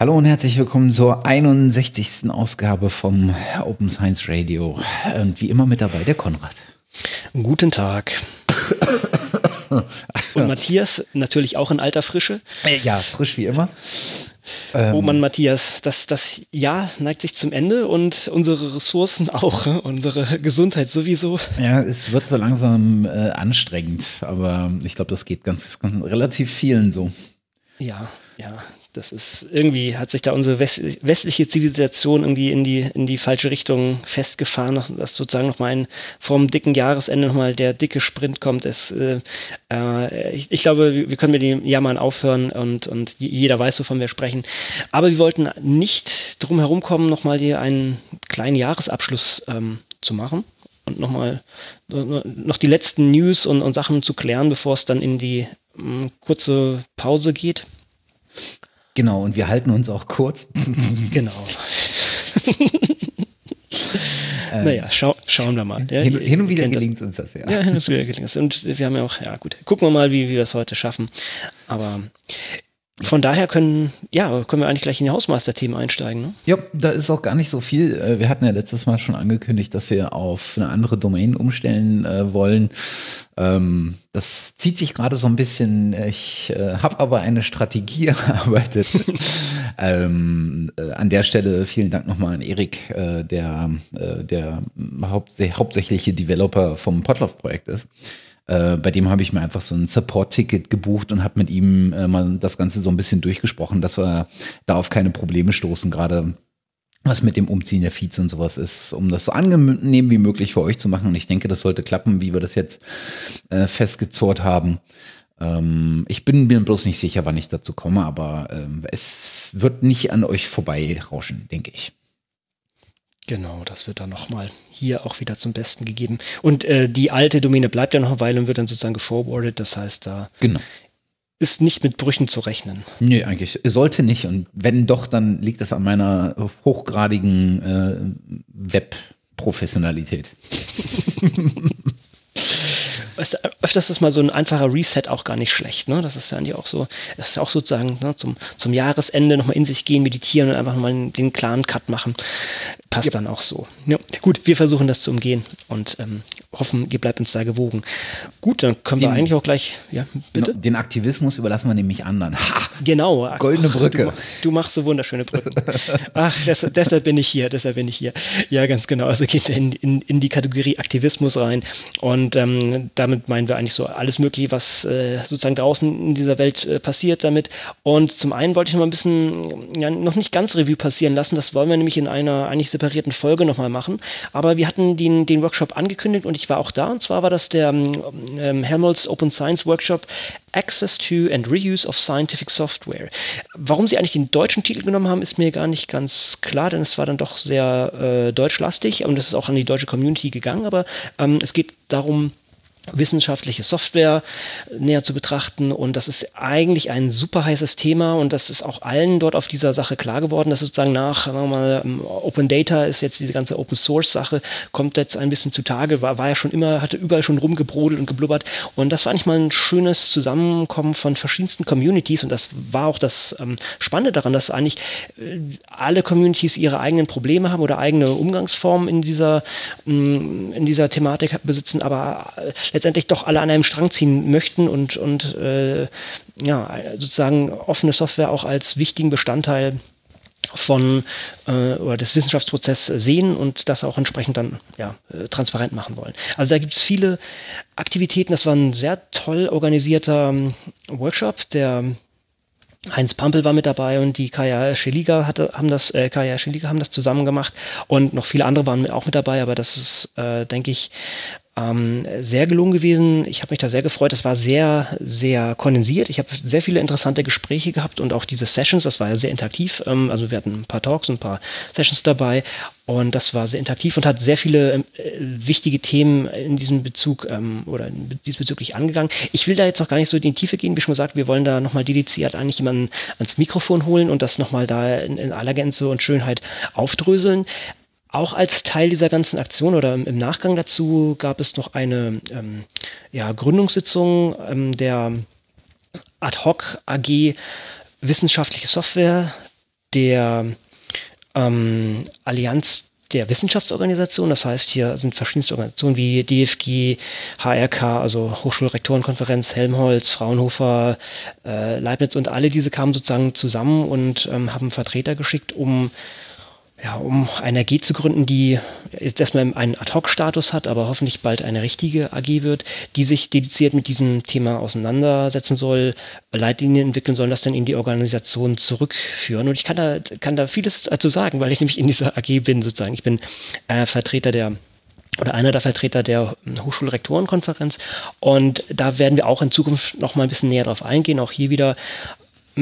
Hallo und herzlich willkommen zur 61. Ausgabe vom Open Science Radio. Und wie immer mit dabei der Konrad. Guten Tag. Und Matthias, natürlich auch in alter Frische. Ja, frisch wie immer. oh Mann, Matthias, das, das Jahr neigt sich zum Ende und unsere Ressourcen auch, unsere Gesundheit sowieso. Ja, es wird so langsam äh, anstrengend, aber ich glaube, das geht ganz, ganz relativ vielen so. Ja, ja, das ist irgendwie hat sich da unsere westliche Zivilisation irgendwie in die, in die falsche Richtung festgefahren, dass sozusagen nochmal ein, vom dicken Jahresende nochmal der dicke Sprint kommt. Es, äh, äh, ich, ich, glaube, wir können mit dem Jammern aufhören und, und jeder weiß, wovon wir sprechen. Aber wir wollten nicht drum herum kommen, nochmal hier einen kleinen Jahresabschluss ähm, zu machen und nochmal noch die letzten News und, und Sachen zu klären, bevor es dann in die mh, kurze Pause geht. Genau, und wir halten uns auch kurz. genau. naja, schau, schauen wir mal. Ja, hin, hin, und wieder gelingt das. uns das, ja. Ja, hin und wieder gelingt es. Und wir haben ja auch, ja gut, gucken wir mal, wie, wie wir es heute schaffen. Aber von daher können, ja, können wir eigentlich gleich in die Hausmeister-Themen einsteigen. Ne? Ja, da ist auch gar nicht so viel. Äh, wir hatten ja letztes Mal schon angekündigt, dass wir auf eine andere Domain umstellen äh, wollen. Ähm, das zieht sich gerade so ein bisschen. Ich äh, habe aber eine Strategie erarbeitet. ähm, äh, an der Stelle vielen Dank nochmal an Erik, äh, der äh, der haupt, hauptsächliche Developer vom Potloff-Projekt ist. Äh, bei dem habe ich mir einfach so ein Support-Ticket gebucht und habe mit ihm äh, mal das Ganze so ein bisschen durchgesprochen, dass wir da auf keine Probleme stoßen, gerade was mit dem Umziehen der Feeds und sowas ist, um das so angenehm wie möglich für euch zu machen. Und ich denke, das sollte klappen, wie wir das jetzt äh, festgezurrt haben. Ähm, ich bin mir bloß nicht sicher, wann ich dazu komme, aber ähm, es wird nicht an euch vorbei rauschen, denke ich. Genau, das wird dann nochmal hier auch wieder zum Besten gegeben. Und äh, die alte Domäne bleibt ja noch eine Weile und wird dann sozusagen geforwardet. Das heißt, da genau. ist nicht mit Brüchen zu rechnen. Nee, eigentlich sollte nicht. Und wenn doch, dann liegt das an meiner hochgradigen äh, Web-Professionalität. weißt du, öfters ist mal so ein einfacher Reset auch gar nicht schlecht. Ne? Das ist ja eigentlich auch so, das ist auch sozusagen ne, zum, zum Jahresende nochmal in sich gehen, meditieren und einfach mal den klaren Cut machen. Passt ja. dann auch so. Ja, gut, wir versuchen das zu umgehen und ähm, hoffen, ihr bleibt uns da gewogen. Gut, dann können den, wir eigentlich auch gleich, ja, bitte. Den Aktivismus überlassen wir nämlich anderen. Ha! Genau. Goldene Brücke. Du, du, machst so wunderschöne Brücken. Ach, das, deshalb bin ich hier, deshalb bin ich hier. Ja, ganz genau. Also gehen wir in, in, in die Kategorie Aktivismus rein und ähm, damit meinen wir eigentlich so alles Mögliche, was äh, sozusagen draußen in dieser Welt äh, passiert damit. Und zum einen wollte ich noch mal ein bisschen, ja, noch nicht ganz Revue passieren lassen. Das wollen wir nämlich in einer eigentlich separierten Folge nochmal machen. Aber wir hatten den, den Workshop angekündigt und ich war auch da. Und zwar war das der ähm, ähm, Helmholtz Open Science Workshop Access to and Reuse of Scientific Software. Warum sie eigentlich den deutschen Titel genommen haben, ist mir gar nicht ganz klar, denn es war dann doch sehr äh, deutschlastig und es ist auch an die deutsche Community gegangen. Aber ähm, es geht darum, wissenschaftliche Software näher zu betrachten. Und das ist eigentlich ein super heißes Thema und das ist auch allen dort auf dieser Sache klar geworden, dass sozusagen nach, mal, ähm, Open Data ist jetzt diese ganze Open Source Sache, kommt jetzt ein bisschen zutage, war, war ja schon immer, hatte überall schon rumgebrodelt und geblubbert. Und das war eigentlich mal ein schönes Zusammenkommen von verschiedensten Communities und das war auch das ähm, Spannende daran, dass eigentlich äh, alle Communities ihre eigenen Probleme haben oder eigene Umgangsformen in dieser, mm, in dieser Thematik besitzen, aber äh, letztendlich doch alle an einem Strang ziehen möchten und, und äh, ja, sozusagen offene Software auch als wichtigen Bestandteil von äh, oder des Wissenschaftsprozesses sehen und das auch entsprechend dann ja, äh, transparent machen wollen. Also da gibt es viele Aktivitäten. Das war ein sehr toll organisierter ähm, Workshop, der Heinz Pampel war mit dabei und die Kaya Scheliga hatte, haben das, äh, Kaya Scheliga haben das zusammen gemacht und noch viele andere waren auch mit dabei, aber das ist, äh, denke ich, ähm, sehr gelungen gewesen. Ich habe mich da sehr gefreut. Das war sehr, sehr kondensiert. Ich habe sehr viele interessante Gespräche gehabt und auch diese Sessions, das war ja sehr interaktiv. Ähm, also wir hatten ein paar Talks und ein paar Sessions dabei und das war sehr interaktiv und hat sehr viele äh, wichtige Themen in diesem Bezug ähm, oder diesbezüglich angegangen. Ich will da jetzt noch gar nicht so in die Tiefe gehen. Wie schon gesagt, wir wollen da nochmal dediziert eigentlich jemanden ans Mikrofon holen und das nochmal da in, in aller Gänze und Schönheit aufdröseln. Auch als Teil dieser ganzen Aktion oder im Nachgang dazu gab es noch eine ähm, ja, Gründungssitzung ähm, der Ad hoc AG Wissenschaftliche Software der ähm, Allianz der Wissenschaftsorganisation. Das heißt, hier sind verschiedenste Organisationen wie DFG, HRK, also Hochschulrektorenkonferenz, Helmholtz, Fraunhofer, äh, Leibniz und alle diese kamen sozusagen zusammen und ähm, haben Vertreter geschickt, um ja, um eine AG zu gründen, die jetzt erstmal einen Ad-Hoc-Status hat, aber hoffentlich bald eine richtige AG wird, die sich dediziert mit diesem Thema auseinandersetzen soll, Leitlinien entwickeln soll, das dann in die Organisation zurückführen. Und ich kann da, kann da vieles dazu sagen, weil ich nämlich in dieser AG bin, sozusagen. Ich bin äh, Vertreter der oder einer der Vertreter der Hochschulrektorenkonferenz. Und da werden wir auch in Zukunft noch mal ein bisschen näher drauf eingehen. Auch hier wieder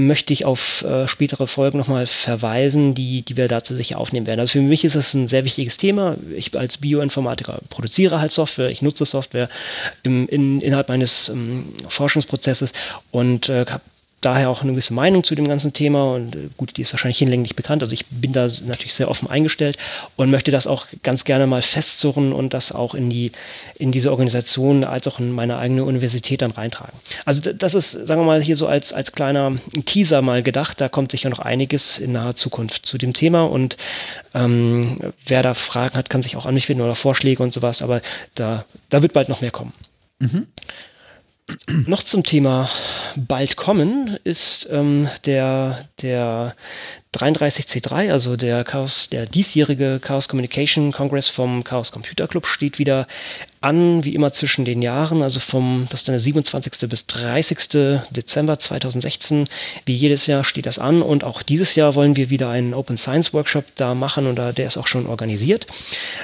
möchte ich auf äh, spätere Folgen nochmal verweisen, die, die wir dazu sicher aufnehmen werden. Also für mich ist das ein sehr wichtiges Thema. Ich als Bioinformatiker produziere halt Software, ich nutze Software im, in, innerhalb meines ähm, Forschungsprozesses und äh, habe daher auch eine gewisse Meinung zu dem ganzen Thema und äh, gut, die ist wahrscheinlich hinlänglich bekannt. Also ich bin da natürlich sehr offen eingestellt und möchte das auch ganz gerne mal festzurren und das auch in die in diese Organisation als auch in meine eigene Universität dann reintragen. Also das ist, sagen wir mal, hier so als als kleiner Teaser mal gedacht. Da kommt sicher noch einiges in naher Zukunft zu dem Thema und ähm, wer da Fragen hat, kann sich auch an mich wenden oder Vorschläge und sowas. Aber da da wird bald noch mehr kommen. Mhm. Noch zum Thema bald kommen ist ähm, der, der 33C3, also der Chaos, der diesjährige Chaos Communication Congress vom Chaos Computer Club steht wieder an, wie immer zwischen den Jahren, also vom, das ist dann der 27. bis 30. Dezember 2016. Wie jedes Jahr steht das an und auch dieses Jahr wollen wir wieder einen Open Science Workshop da machen und da, der ist auch schon organisiert.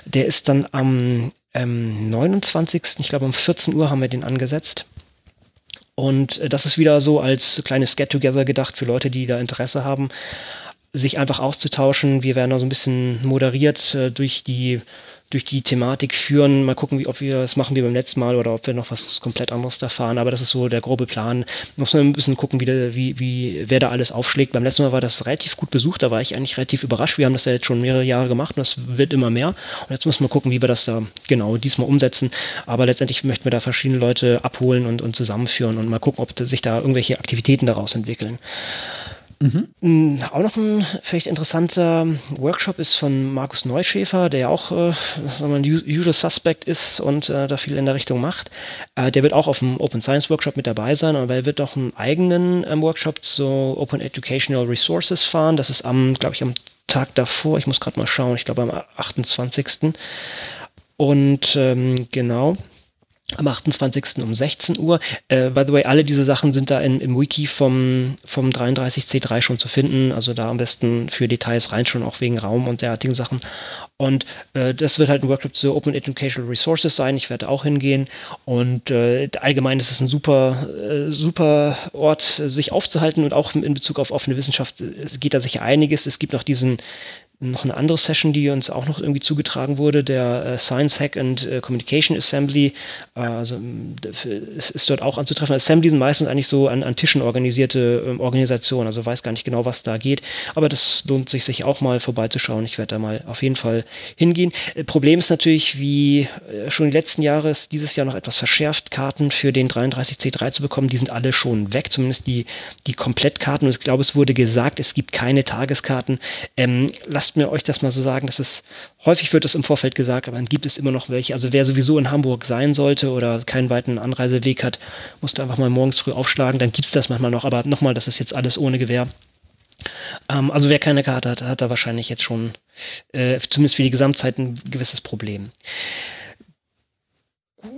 Der ist dann am ähm, 29. Ich glaube um 14 Uhr haben wir den angesetzt. Und äh, das ist wieder so als kleines Get-Together gedacht für Leute, die da Interesse haben, sich einfach auszutauschen. Wir werden da so ein bisschen moderiert äh, durch die durch die Thematik führen. Mal gucken, wie, ob wir das machen wie beim letzten Mal oder ob wir noch was komplett anderes da fahren. Aber das ist so der grobe Plan. Muss man ein bisschen gucken, wie, wie, wie, wer da alles aufschlägt. Beim letzten Mal war das relativ gut besucht. Da war ich eigentlich relativ überrascht. Wir haben das ja jetzt schon mehrere Jahre gemacht und das wird immer mehr. Und jetzt müssen wir gucken, wie wir das da genau diesmal umsetzen. Aber letztendlich möchten wir da verschiedene Leute abholen und, und zusammenführen und mal gucken, ob sich da irgendwelche Aktivitäten daraus entwickeln. Mhm. Auch noch ein vielleicht interessanter Workshop ist von Markus Neuschäfer, der ja auch äh, ein Usual Suspect ist und äh, da viel in der Richtung macht. Äh, der wird auch auf dem Open Science Workshop mit dabei sein, aber er wird auch einen eigenen ähm, Workshop zu Open Educational Resources fahren. Das ist am, glaube ich, am Tag davor. Ich muss gerade mal schauen. Ich glaube am 28. Und ähm, genau am 28. um 16 Uhr. Äh, by the way, alle diese Sachen sind da in, im Wiki vom, vom 33C3 schon zu finden. Also da am besten für Details reinschauen, auch wegen Raum und derartigen Sachen. Und äh, das wird halt ein Workshop zu Open Educational Resources sein. Ich werde auch hingehen. Und äh, allgemein ist es ein super, äh, super Ort, sich aufzuhalten und auch in Bezug auf offene Wissenschaft geht da sicher einiges. Es gibt noch diesen noch eine andere Session, die uns auch noch irgendwie zugetragen wurde, der äh, Science Hack and äh, Communication Assembly. Äh, also ist, dort auch anzutreffen. Assembly sind meistens eigentlich so an, an Tischen organisierte ähm, Organisationen, also weiß gar nicht genau, was da geht. Aber das lohnt sich, sich auch mal vorbeizuschauen. Ich werde da mal auf jeden Fall hingehen. Problem ist natürlich, wie schon die letzten Jahre ist dieses Jahr noch etwas verschärft, Karten für den 33C3 zu bekommen. Die sind alle schon weg, zumindest die, die Komplettkarten. Und ich glaube, es wurde gesagt, es gibt keine Tageskarten. Ähm, lasst mir euch das mal so sagen, dass es häufig wird das im Vorfeld gesagt, aber dann gibt es immer noch welche. Also wer sowieso in Hamburg sein sollte oder keinen weiten Anreiseweg hat, musst du einfach mal morgens früh aufschlagen, dann gibt es das manchmal noch. Aber nochmal, das ist jetzt alles ohne Gewehr. Ähm, also wer keine Karte hat, hat da wahrscheinlich jetzt schon, äh, zumindest für die Gesamtzeit, ein gewisses Problem.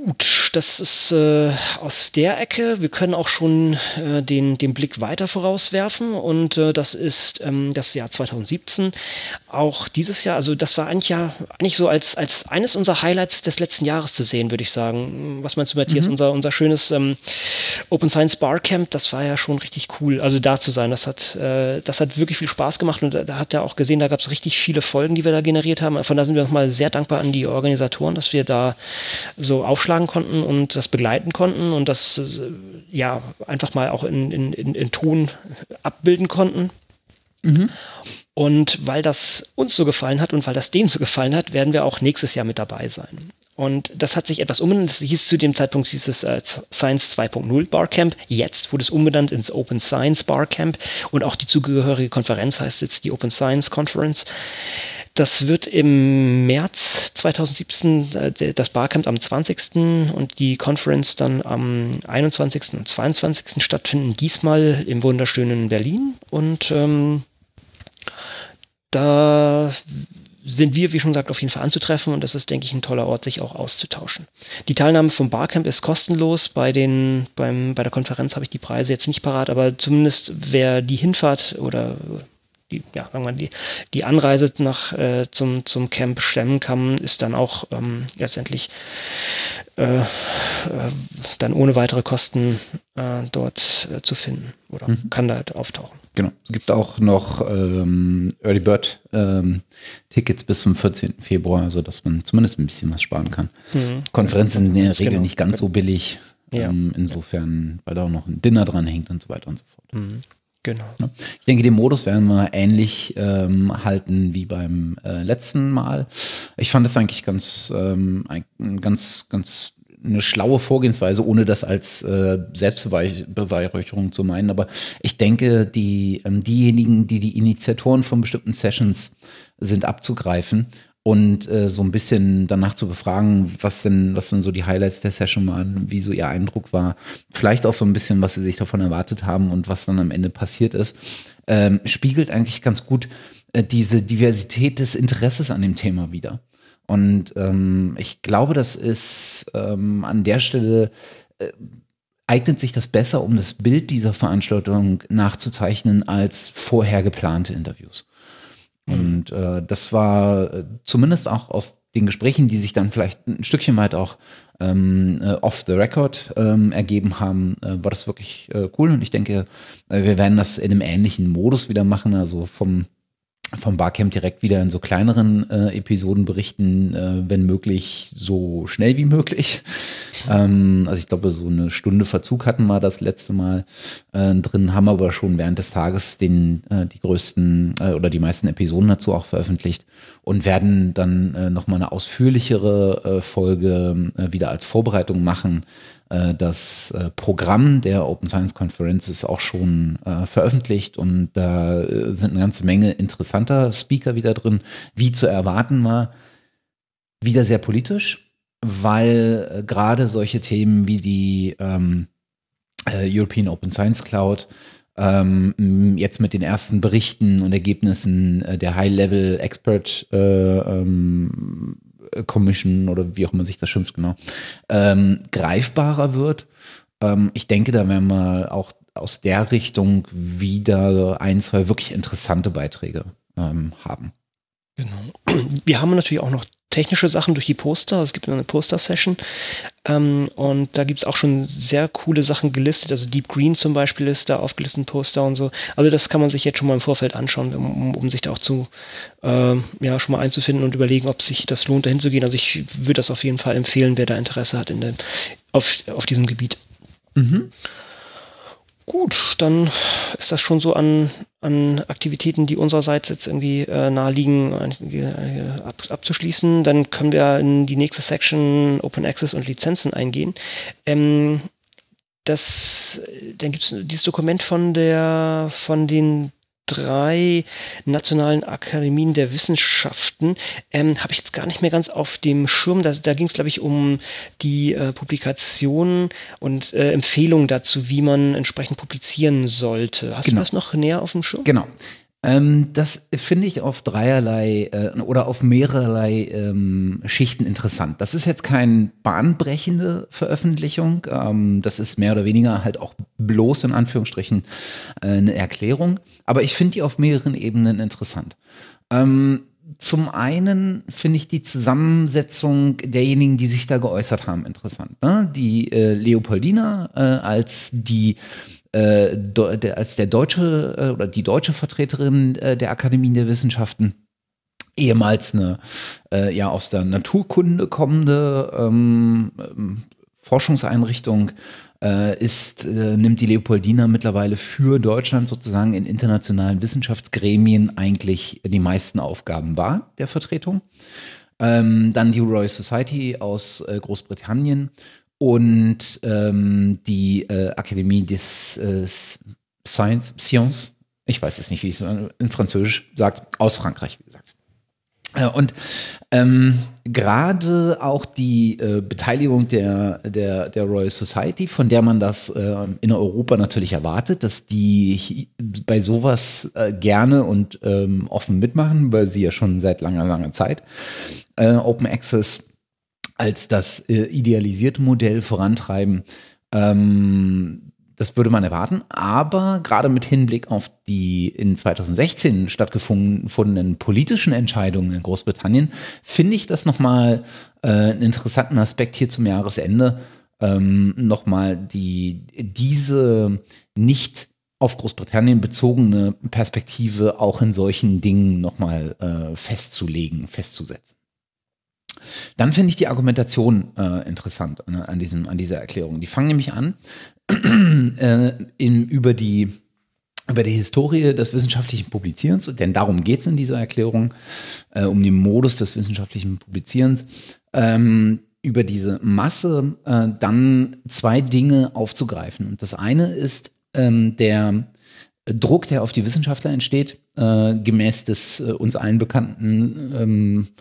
Gut, das ist äh, aus der Ecke. Wir können auch schon äh, den, den Blick weiter vorauswerfen und äh, das ist ähm, das Jahr 2017. Auch dieses Jahr, also das war eigentlich ja eigentlich so als, als eines unserer Highlights des letzten Jahres zu sehen, würde ich sagen. Was meinst du, Matthias? Mhm. Unser, unser schönes ähm, Open Science Barcamp, das war ja schon richtig cool. Also da zu sein, das hat, äh, das hat wirklich viel Spaß gemacht und da, da hat er auch gesehen, da gab es richtig viele Folgen, die wir da generiert haben. Von da sind wir nochmal sehr dankbar an die Organisatoren, dass wir da so auf aufschlagen konnten und das begleiten konnten und das äh, ja einfach mal auch in, in, in, in Ton abbilden konnten. Mhm. Und weil das uns so gefallen hat und weil das denen so gefallen hat, werden wir auch nächstes Jahr mit dabei sein. Und das hat sich etwas umbenannt. Das hieß zu dem Zeitpunkt hieß es äh, Science 2.0 Barcamp. Jetzt wurde es umbenannt ins Open Science Barcamp. Und auch die zugehörige Konferenz heißt jetzt die Open Science Conference. Das wird im März 2017 äh, das Barcamp am 20. und die Conference dann am 21. und 22. stattfinden. Diesmal im wunderschönen Berlin. Und ähm, da sind wir, wie schon gesagt, auf jeden Fall anzutreffen und das ist, denke ich, ein toller Ort, sich auch auszutauschen. Die Teilnahme vom Barcamp ist kostenlos. Bei, den, beim, bei der Konferenz habe ich die Preise jetzt nicht parat, aber zumindest wer die Hinfahrt oder die, ja, sagen wir, die, die Anreise nach, äh, zum, zum Camp stemmen kann, ist dann auch ähm, letztendlich äh, äh, dann ohne weitere Kosten äh, dort äh, zu finden oder mhm. kann da auftauchen. Genau. Es gibt auch noch ähm, Early Bird ähm, Tickets bis zum 14. Februar, also dass man zumindest ein bisschen was sparen kann. Mhm. Konferenzen sind in der Regel genau. nicht ganz so billig. Ja. Ähm, insofern, weil da auch noch ein Dinner dran hängt und so weiter und so fort. Mhm. Genau. Ich denke, den Modus werden wir ähnlich ähm, halten wie beim äh, letzten Mal. Ich fand das eigentlich ganz, ähm, ein, ganz, ganz eine schlaue Vorgehensweise, ohne das als äh, Selbstbeweihräucherung zu meinen. Aber ich denke, die, ähm, diejenigen, die die Initiatoren von bestimmten Sessions sind, abzugreifen und äh, so ein bisschen danach zu befragen, was denn, was denn so die Highlights der Session waren, wie so ihr Eindruck war, vielleicht auch so ein bisschen, was sie sich davon erwartet haben und was dann am Ende passiert ist, ähm, spiegelt eigentlich ganz gut äh, diese Diversität des Interesses an dem Thema wieder. Und ähm, ich glaube, das ist ähm, an der Stelle äh, eignet sich das besser, um das Bild dieser Veranstaltung nachzuzeichnen als vorher geplante Interviews. Mhm. Und äh, das war äh, zumindest auch aus den Gesprächen, die sich dann vielleicht ein Stückchen weit auch ähm, äh, off the record ähm, ergeben haben, äh, war das wirklich äh, cool. Und ich denke, äh, wir werden das in einem ähnlichen Modus wieder machen, also vom vom Barcamp direkt wieder in so kleineren äh, Episoden berichten, äh, wenn möglich so schnell wie möglich. Ähm, also ich glaube, so eine Stunde Verzug hatten wir das letzte Mal äh, drin, haben aber schon während des Tages den, äh, die größten äh, oder die meisten Episoden dazu auch veröffentlicht und werden dann äh, nochmal eine ausführlichere äh, Folge äh, wieder als Vorbereitung machen das äh, Programm der Open Science Conference ist auch schon äh, veröffentlicht und da sind eine ganze Menge interessanter Speaker wieder drin, wie zu erwarten war. Wieder sehr politisch, weil gerade solche Themen wie die ähm, European Open Science Cloud ähm, jetzt mit den ersten Berichten und Ergebnissen der High-Level Expert äh, ähm, Commission oder wie auch immer sich das schimpft, genau, ähm, greifbarer wird. Ähm, ich denke, da werden wir auch aus der Richtung wieder ein, zwei wirklich interessante Beiträge ähm, haben. Genau. Wir haben natürlich auch noch technische Sachen durch die Poster. Es gibt eine Poster-Session ähm, und da gibt es auch schon sehr coole Sachen gelistet. Also Deep Green zum Beispiel ist da aufgelistet, ein Poster und so. Also das kann man sich jetzt schon mal im Vorfeld anschauen, um, um sich da auch zu, äh, ja, schon mal einzufinden und überlegen, ob sich das lohnt, dahin zu gehen. Also ich würde das auf jeden Fall empfehlen, wer da Interesse hat in der, auf, auf diesem Gebiet. Mhm. Gut, dann ist das schon so an, an Aktivitäten, die unsererseits jetzt irgendwie äh, naheliegen, äh, ab, abzuschließen. Dann können wir in die nächste Section Open Access und Lizenzen eingehen. Ähm, das, dann gibt es dieses Dokument von der, von den drei nationalen Akademien der Wissenschaften. Ähm, Habe ich jetzt gar nicht mehr ganz auf dem Schirm. Da, da ging es, glaube ich, um die äh, Publikationen und äh, Empfehlungen dazu, wie man entsprechend publizieren sollte. Hast genau. du das noch näher auf dem Schirm? Genau. Ähm, das finde ich auf dreierlei äh, oder auf mehrerlei ähm, Schichten interessant. Das ist jetzt keine bahnbrechende Veröffentlichung. Ähm, das ist mehr oder weniger halt auch bloß in Anführungsstrichen äh, eine Erklärung. Aber ich finde die auf mehreren Ebenen interessant. Ähm, zum einen finde ich die Zusammensetzung derjenigen, die sich da geäußert haben, interessant. Ne? Die äh, Leopoldina äh, als die äh, als der deutsche äh, oder die deutsche Vertreterin äh, der Akademien der Wissenschaften ehemals eine ja aus der Naturkunde kommende ähm, ähm, Forschungseinrichtung ist, äh, nimmt die Leopoldina mittlerweile für Deutschland sozusagen in internationalen Wissenschaftsgremien eigentlich die meisten Aufgaben wahr, der Vertretung. ähm, dann die Royal Society aus äh, Großbritannien und ähm, die äh, Akademie des äh, Science, Science, ich weiß es nicht, wie es in Französisch sagt, aus Frankreich, wie gesagt. Äh, und ähm, gerade auch die äh, Beteiligung der, der, der Royal Society, von der man das äh, in Europa natürlich erwartet, dass die bei sowas äh, gerne und ähm, offen mitmachen, weil sie ja schon seit langer, langer Zeit äh, Open Access als das äh, idealisierte Modell vorantreiben. Ähm, das würde man erwarten, aber gerade mit Hinblick auf die in 2016 stattgefundenen politischen Entscheidungen in Großbritannien finde ich das nochmal äh, einen interessanten Aspekt hier zum Jahresende, ähm, nochmal die, diese nicht auf Großbritannien bezogene Perspektive auch in solchen Dingen nochmal äh, festzulegen, festzusetzen. Dann finde ich die Argumentation äh, interessant an, an, diesem, an dieser Erklärung. Die fangen nämlich an äh, in, über die über die Historie des wissenschaftlichen Publizierens, denn darum geht es in dieser Erklärung, äh, um den Modus des wissenschaftlichen Publizierens, ähm, über diese Masse äh, dann zwei Dinge aufzugreifen. Und das eine ist ähm, der Druck, der auf die Wissenschaftler entsteht, äh, gemäß des äh, uns allen bekannten ähm, äh,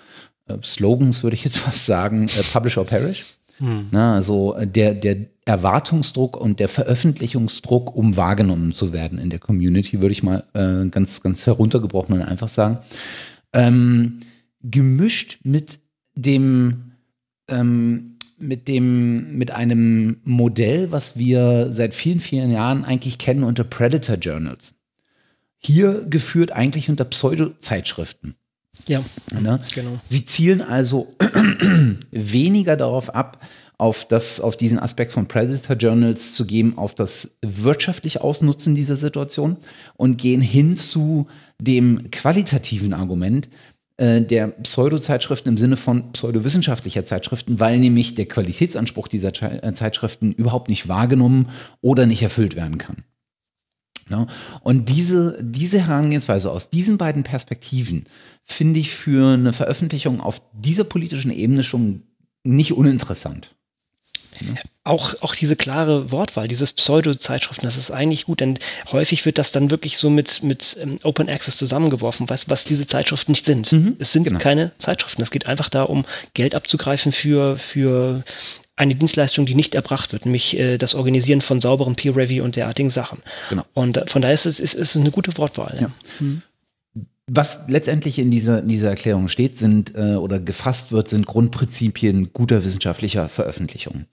Slogans, würde ich jetzt fast sagen, äh, Publish or Perish. Hm. Na, also äh, der, der Erwartungsdruck und der Veröffentlichungsdruck, um wahrgenommen zu werden in der Community, würde ich mal äh, ganz, ganz heruntergebrochen und einfach sagen. Ähm, gemischt mit dem, ähm, mit dem, mit einem Modell, was wir seit vielen, vielen Jahren eigentlich kennen unter Predator Journals. Hier geführt eigentlich unter Pseudo-Zeitschriften. Ja, ne? genau. Sie zielen also weniger darauf ab, auf, das, auf diesen Aspekt von Predator Journals zu geben, auf das wirtschaftliche Ausnutzen dieser Situation und gehen hin zu dem qualitativen Argument äh, der Pseudo-Zeitschriften im Sinne von pseudowissenschaftlicher Zeitschriften, weil nämlich der Qualitätsanspruch dieser äh, Zeitschriften überhaupt nicht wahrgenommen oder nicht erfüllt werden kann. Ja, und diese, diese Herangehensweise aus diesen beiden Perspektiven finde ich für eine Veröffentlichung auf dieser politischen Ebene schon nicht uninteressant. Auch, auch diese klare Wortwahl, dieses Pseudo-Zeitschriften, das ist eigentlich gut, denn häufig wird das dann wirklich so mit, mit ähm, Open Access zusammengeworfen, was, was diese Zeitschriften nicht sind. Mhm, es sind genau. keine Zeitschriften. Es geht einfach darum, Geld abzugreifen für, für eine Dienstleistung, die nicht erbracht wird, nämlich äh, das Organisieren von sauberen Peer-Review und derartigen Sachen. Genau. Und äh, von daher ist es, ist, ist eine gute Wortwahl. Ja. Mhm. Was letztendlich in dieser, in dieser Erklärung steht, sind äh, oder gefasst wird, sind Grundprinzipien guter wissenschaftlicher Veröffentlichung.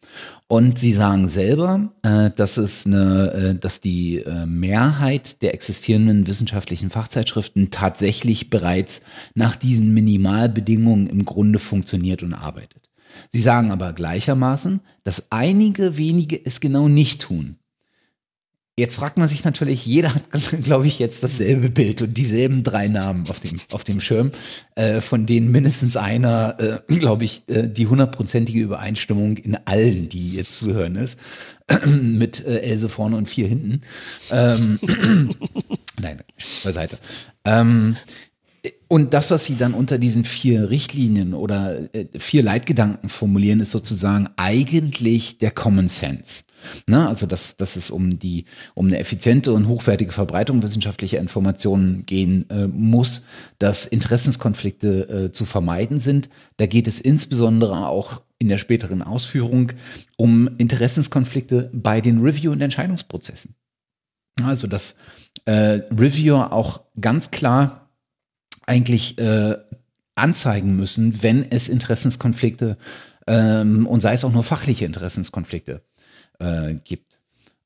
Und sie sagen selber, äh, dass es eine, äh, dass die äh, Mehrheit der existierenden wissenschaftlichen Fachzeitschriften tatsächlich bereits nach diesen Minimalbedingungen im Grunde funktioniert und arbeitet. Sie sagen aber gleichermaßen, dass einige wenige es genau nicht tun. Jetzt fragt man sich natürlich, jeder hat, glaube ich, jetzt dasselbe Bild und dieselben drei Namen auf dem, auf dem Schirm, äh, von denen mindestens einer, äh, glaube ich, äh, die hundertprozentige Übereinstimmung in allen, die jetzt zuhören, ist, mit äh, Else vorne und vier hinten. Ähm, Nein, beiseite. Ähm, und das, was sie dann unter diesen vier Richtlinien oder äh, vier Leitgedanken formulieren, ist sozusagen eigentlich der Common Sense. Ne? Also, dass, dass es um die, um eine effiziente und hochwertige Verbreitung wissenschaftlicher Informationen gehen äh, muss, dass Interessenskonflikte äh, zu vermeiden sind. Da geht es insbesondere auch in der späteren Ausführung um Interessenskonflikte bei den Review- und Entscheidungsprozessen. Also, dass äh, Reviewer auch ganz klar eigentlich äh, anzeigen müssen, wenn es Interessenskonflikte ähm, und sei es auch nur fachliche Interessenskonflikte äh, gibt.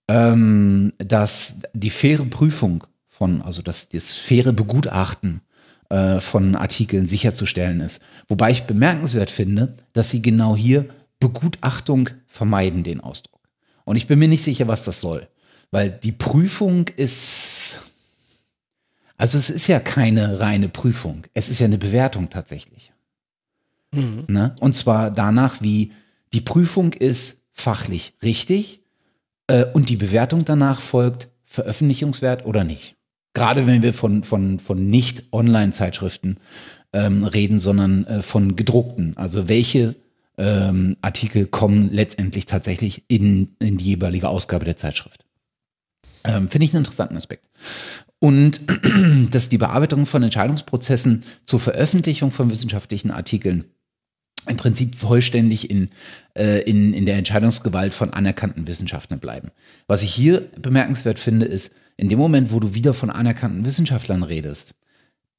Ähm, dass die faire Prüfung von, also dass das faire Begutachten äh, von Artikeln sicherzustellen ist. Wobei ich bemerkenswert finde, dass sie genau hier Begutachtung vermeiden, den Ausdruck. Und ich bin mir nicht sicher, was das soll. Weil die Prüfung ist, also es ist ja keine reine Prüfung. Es ist ja eine Bewertung tatsächlich. Mhm. Ne? Und zwar danach, wie die Prüfung ist fachlich richtig äh, und die Bewertung danach folgt veröffentlichungswert oder nicht. Gerade wenn wir von, von, von Nicht-Online-Zeitschriften ähm, reden, sondern äh, von gedruckten. Also welche ähm, Artikel kommen letztendlich tatsächlich in, in die jeweilige Ausgabe der Zeitschrift. Ähm, Finde ich einen interessanten Aspekt. Und dass die Bearbeitung von Entscheidungsprozessen zur Veröffentlichung von wissenschaftlichen Artikeln im Prinzip vollständig in, äh, in, in der Entscheidungsgewalt von anerkannten Wissenschaftlern bleiben. Was ich hier bemerkenswert finde, ist, in dem Moment, wo du wieder von anerkannten Wissenschaftlern redest,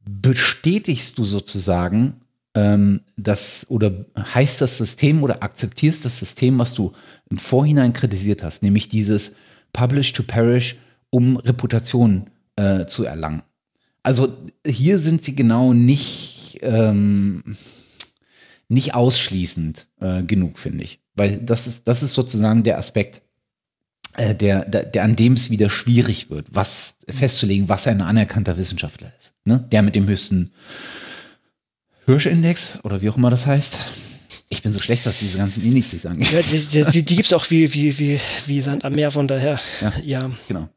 bestätigst du sozusagen ähm, das oder heißt das System oder akzeptierst das System, was du im Vorhinein kritisiert hast, nämlich dieses Publish to Perish, um Reputation äh, zu erlangen. Also hier sind sie genau nicht, ähm, nicht ausschließend äh, genug, finde ich. Weil das ist, das ist sozusagen der Aspekt, äh, der, der, der an dem es wieder schwierig wird, was festzulegen, was ein anerkannter Wissenschaftler ist. Ne? Der mit dem höchsten Hirschindex oder wie auch immer das heißt. Ich bin so schlecht, was diese ganzen Indizes angeht. Ja, die die, die gibt es auch wie, wie, wie, wie Sand am Meer, von daher. Ja, ja. genau.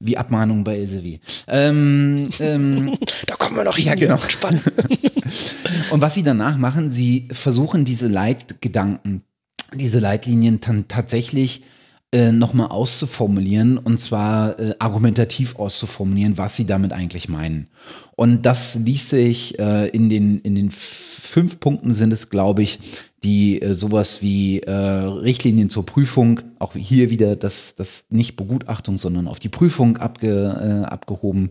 Wie Abmahnung bei Elsevier. Ähm, ähm, da kommen wir noch hin. Ja, genau. Spannend. Und was sie danach machen, sie versuchen diese Leitgedanken, diese Leitlinien dann tatsächlich äh, nochmal auszuformulieren und zwar äh, argumentativ auszuformulieren, was sie damit eigentlich meinen. Und das ließ sich äh, in, den, in den fünf Punkten sind es, glaube ich, die äh, sowas wie äh, Richtlinien zur Prüfung, auch hier wieder das, das nicht Begutachtung, sondern auf die Prüfung abge, äh, abgehoben,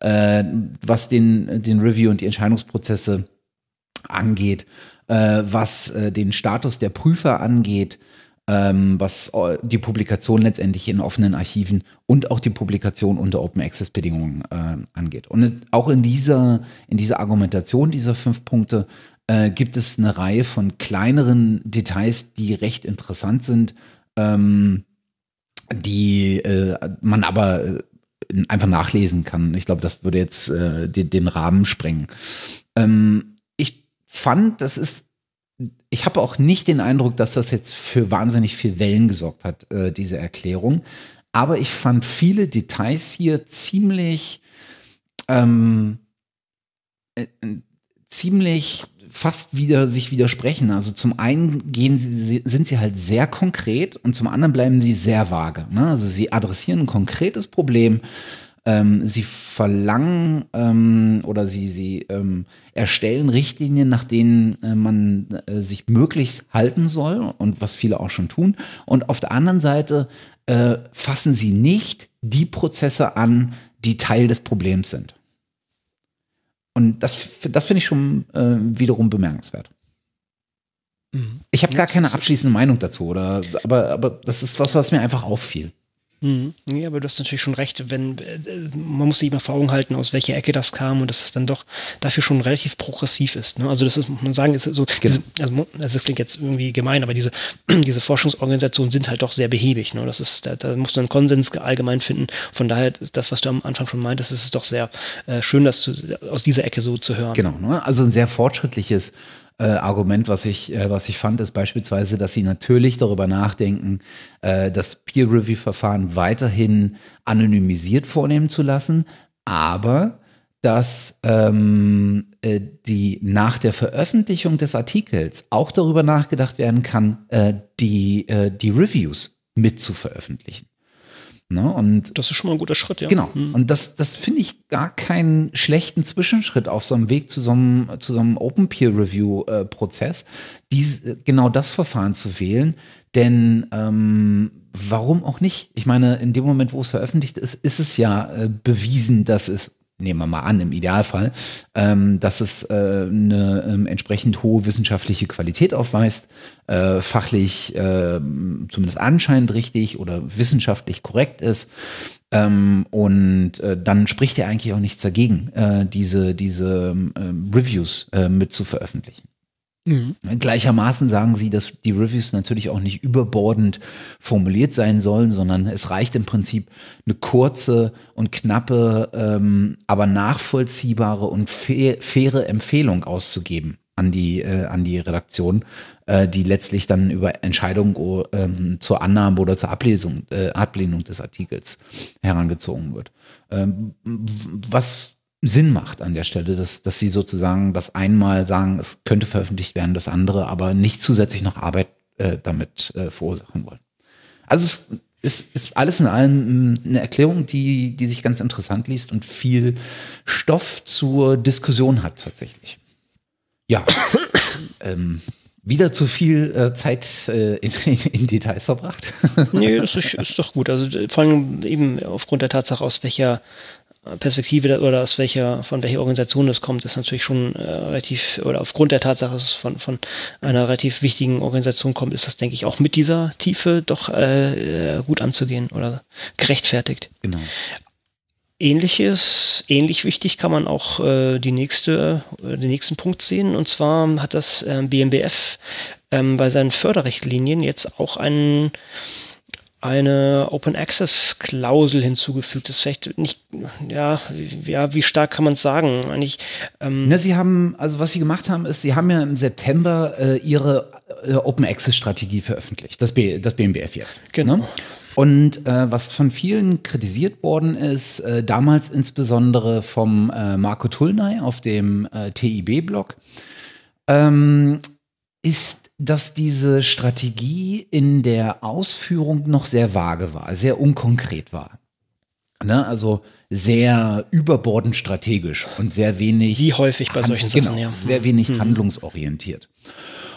äh, was den, den Review und die Entscheidungsprozesse angeht, äh, was äh, den Status der Prüfer angeht, was äh, die Publikation letztendlich in offenen Archiven und auch die Publikation unter Open Access Bedingungen äh, angeht. Und auch in dieser, in dieser Argumentation dieser fünf Punkte äh, gibt es eine Reihe von kleineren Details, die recht interessant sind, ähm, die äh, man aber äh, einfach nachlesen kann. Ich glaube, das würde jetzt äh, den, den Rahmen sprengen. Ähm, ich fand, das ist ich habe auch nicht den Eindruck, dass das jetzt für wahnsinnig viel Wellen gesorgt hat, äh, diese Erklärung. Aber ich fand viele Details hier ziemlich, ähm, äh, ziemlich fast wieder sich widersprechen. Also zum einen gehen sie, sind sie halt sehr konkret und zum anderen bleiben sie sehr vage. Ne? Also sie adressieren ein konkretes Problem, ähm, sie verlangen ähm, oder sie, sie ähm, erstellen Richtlinien, nach denen äh, man äh, sich möglichst halten soll und was viele auch schon tun. Und auf der anderen Seite äh, fassen sie nicht die Prozesse an, die Teil des Problems sind. Und das, das finde ich schon äh, wiederum bemerkenswert. Mhm. Ich habe ja, gar keine abschließende Meinung dazu, oder, aber, aber das ist was, was mir einfach auffiel. Mhm. Ja, aber du hast natürlich schon recht, wenn äh, man muss sich immer vor Augen halten, aus welcher Ecke das kam und dass es dann doch dafür schon relativ progressiv ist. Ne? Also das ist, muss man sagen, ist so, genau. diese, also das klingt jetzt irgendwie gemein, aber diese, diese Forschungsorganisationen sind halt doch sehr behäbig. Ne? Das ist, da, da musst du einen Konsens allgemein finden. Von daher ist das, was du am Anfang schon meintest, ist es doch sehr äh, schön, das zu, aus dieser Ecke so zu hören. Genau, ne? also ein sehr fortschrittliches äh, Argument, was ich, äh, was ich fand, ist beispielsweise, dass sie natürlich darüber nachdenken, äh, das Peer-Review-Verfahren weiterhin anonymisiert vornehmen zu lassen, aber dass ähm, äh, die nach der Veröffentlichung des Artikels auch darüber nachgedacht werden kann, äh, die, äh, die Reviews mit zu veröffentlichen. Ne? Und das ist schon mal ein guter Schritt, ja. Genau. Mhm. Und das, das finde ich gar keinen schlechten Zwischenschritt auf so einem Weg zu so einem, zu so einem Open Peer Review äh, Prozess, dies, genau das Verfahren zu wählen. Denn ähm, warum auch nicht? Ich meine, in dem Moment, wo es veröffentlicht ist, ist es ja äh, bewiesen, dass es nehmen wir mal an, im Idealfall, ähm, dass es äh, eine ähm, entsprechend hohe wissenschaftliche Qualität aufweist, äh, fachlich äh, zumindest anscheinend richtig oder wissenschaftlich korrekt ist. Ähm, und äh, dann spricht er eigentlich auch nichts dagegen, äh, diese, diese ähm, Reviews äh, mit zu veröffentlichen. Mhm. Gleichermaßen sagen sie, dass die Reviews natürlich auch nicht überbordend formuliert sein sollen, sondern es reicht im Prinzip eine kurze und knappe, ähm, aber nachvollziehbare und faire Empfehlung auszugeben an die, äh, an die Redaktion, äh, die letztlich dann über Entscheidungen oh, ähm, zur Annahme oder zur Ablesung, äh, Ablehnung des Artikels herangezogen wird. Ähm, was Sinn macht an der Stelle, dass, dass sie sozusagen das einmal sagen, es könnte veröffentlicht werden, das andere aber nicht zusätzlich noch Arbeit äh, damit äh, verursachen wollen. Also es ist, ist alles in allem eine Erklärung, die, die sich ganz interessant liest und viel Stoff zur Diskussion hat tatsächlich. Ja, ähm, wieder zu viel äh, Zeit äh, in, in, Details verbracht. nee, das ist, ist, doch gut. Also vor allem eben aufgrund der Tatsache, aus welcher Perspektive oder aus welcher, von welcher Organisation das kommt, ist natürlich schon äh, relativ, oder aufgrund der Tatsache, dass es von, von einer relativ wichtigen Organisation kommt, ist das, denke ich, auch mit dieser Tiefe doch äh, gut anzugehen oder gerechtfertigt. Genau. Ähnliches, ähnlich wichtig kann man auch äh, die nächste, äh, den nächsten Punkt sehen. Und zwar hat das äh, BMBF ähm, bei seinen Förderrichtlinien jetzt auch einen eine Open Access Klausel hinzugefügt. Das ist vielleicht nicht, ja, ja, wie stark kann man es sagen? Eigentlich, ähm ja, sie haben, also was sie gemacht haben, ist, sie haben ja im September äh, ihre äh, Open Access Strategie veröffentlicht, das, B, das BMBF jetzt. Genau. Ne? Und äh, was von vielen kritisiert worden ist, äh, damals insbesondere vom äh, Marco Tulnay auf dem äh, TIB-Blog, ähm, ist dass diese Strategie in der Ausführung noch sehr vage war, sehr unkonkret war. Ne? Also sehr überbordend strategisch und sehr wenig. Wie häufig bei solchen genau, Sachen, ja. Sehr wenig mhm. handlungsorientiert.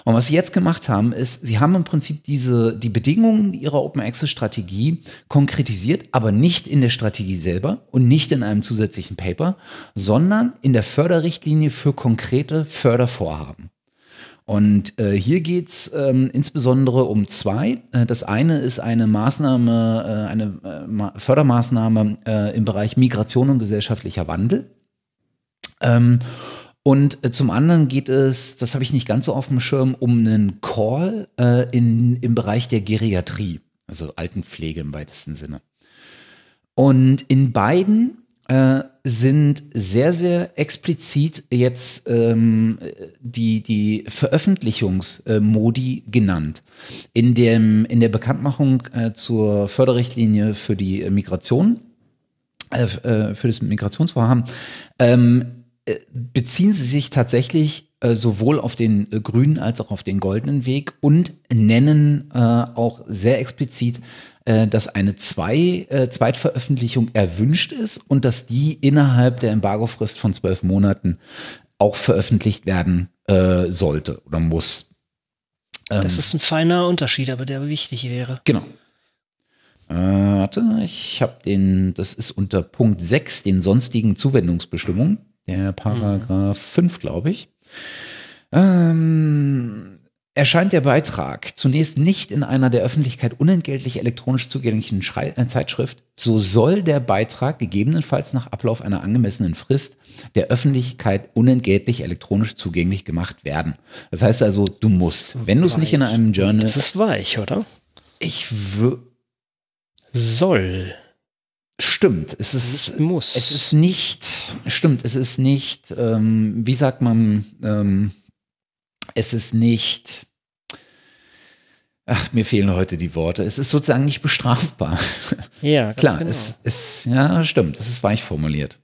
Und was sie jetzt gemacht haben, ist, sie haben im Prinzip diese, die Bedingungen ihrer Open Access Strategie konkretisiert, aber nicht in der Strategie selber und nicht in einem zusätzlichen Paper, sondern in der Förderrichtlinie für konkrete Fördervorhaben. Und äh, hier geht es ähm, insbesondere um zwei. Äh, das eine ist eine Maßnahme, äh, eine äh, Fördermaßnahme äh, im Bereich Migration und gesellschaftlicher Wandel. Ähm, und äh, zum anderen geht es, das habe ich nicht ganz so auf dem Schirm, um einen Call in, im Bereich der Geriatrie, also Altenpflege im weitesten Sinne. Und in beiden äh, sind sehr, sehr explizit jetzt ähm, die, die Veröffentlichungsmodi genannt. In, dem, in der Bekanntmachung äh, zur Förderrichtlinie für die Migration, äh, äh für das Migrationsvorhaben, ähm, äh, beziehen sie sich tatsächlich sowohl auf den grünen als auch auf den goldenen Weg und nennen auch sehr explizit dass eine zwei, äh, Zweitveröffentlichung erwünscht ist und dass die innerhalb der Embargofrist von zwölf Monaten auch veröffentlicht werden äh, sollte oder muss. Ähm, das ist ein feiner Unterschied, aber der wichtig wäre. Genau. Äh, warte, ich habe den, das ist unter Punkt 6, den sonstigen Zuwendungsbestimmungen, der Paragraph mhm. 5, glaube ich. Ähm, erscheint der Beitrag zunächst nicht in einer der Öffentlichkeit unentgeltlich elektronisch zugänglichen Schrei äh, Zeitschrift, so soll der Beitrag gegebenenfalls nach Ablauf einer angemessenen Frist der Öffentlichkeit unentgeltlich elektronisch zugänglich gemacht werden. Das heißt also, du musst, wenn du es nicht in einem Journal. Das ist weich, oder? Ich. Soll. Stimmt, es ist, muss. Es ist nicht, stimmt, es ist nicht, ähm, wie sagt man, ähm, es ist nicht, ach, mir fehlen heute die Worte. Es ist sozusagen nicht bestrafbar. Ja, klar. Genau. Es ist, ja, stimmt. Es ist weich formuliert.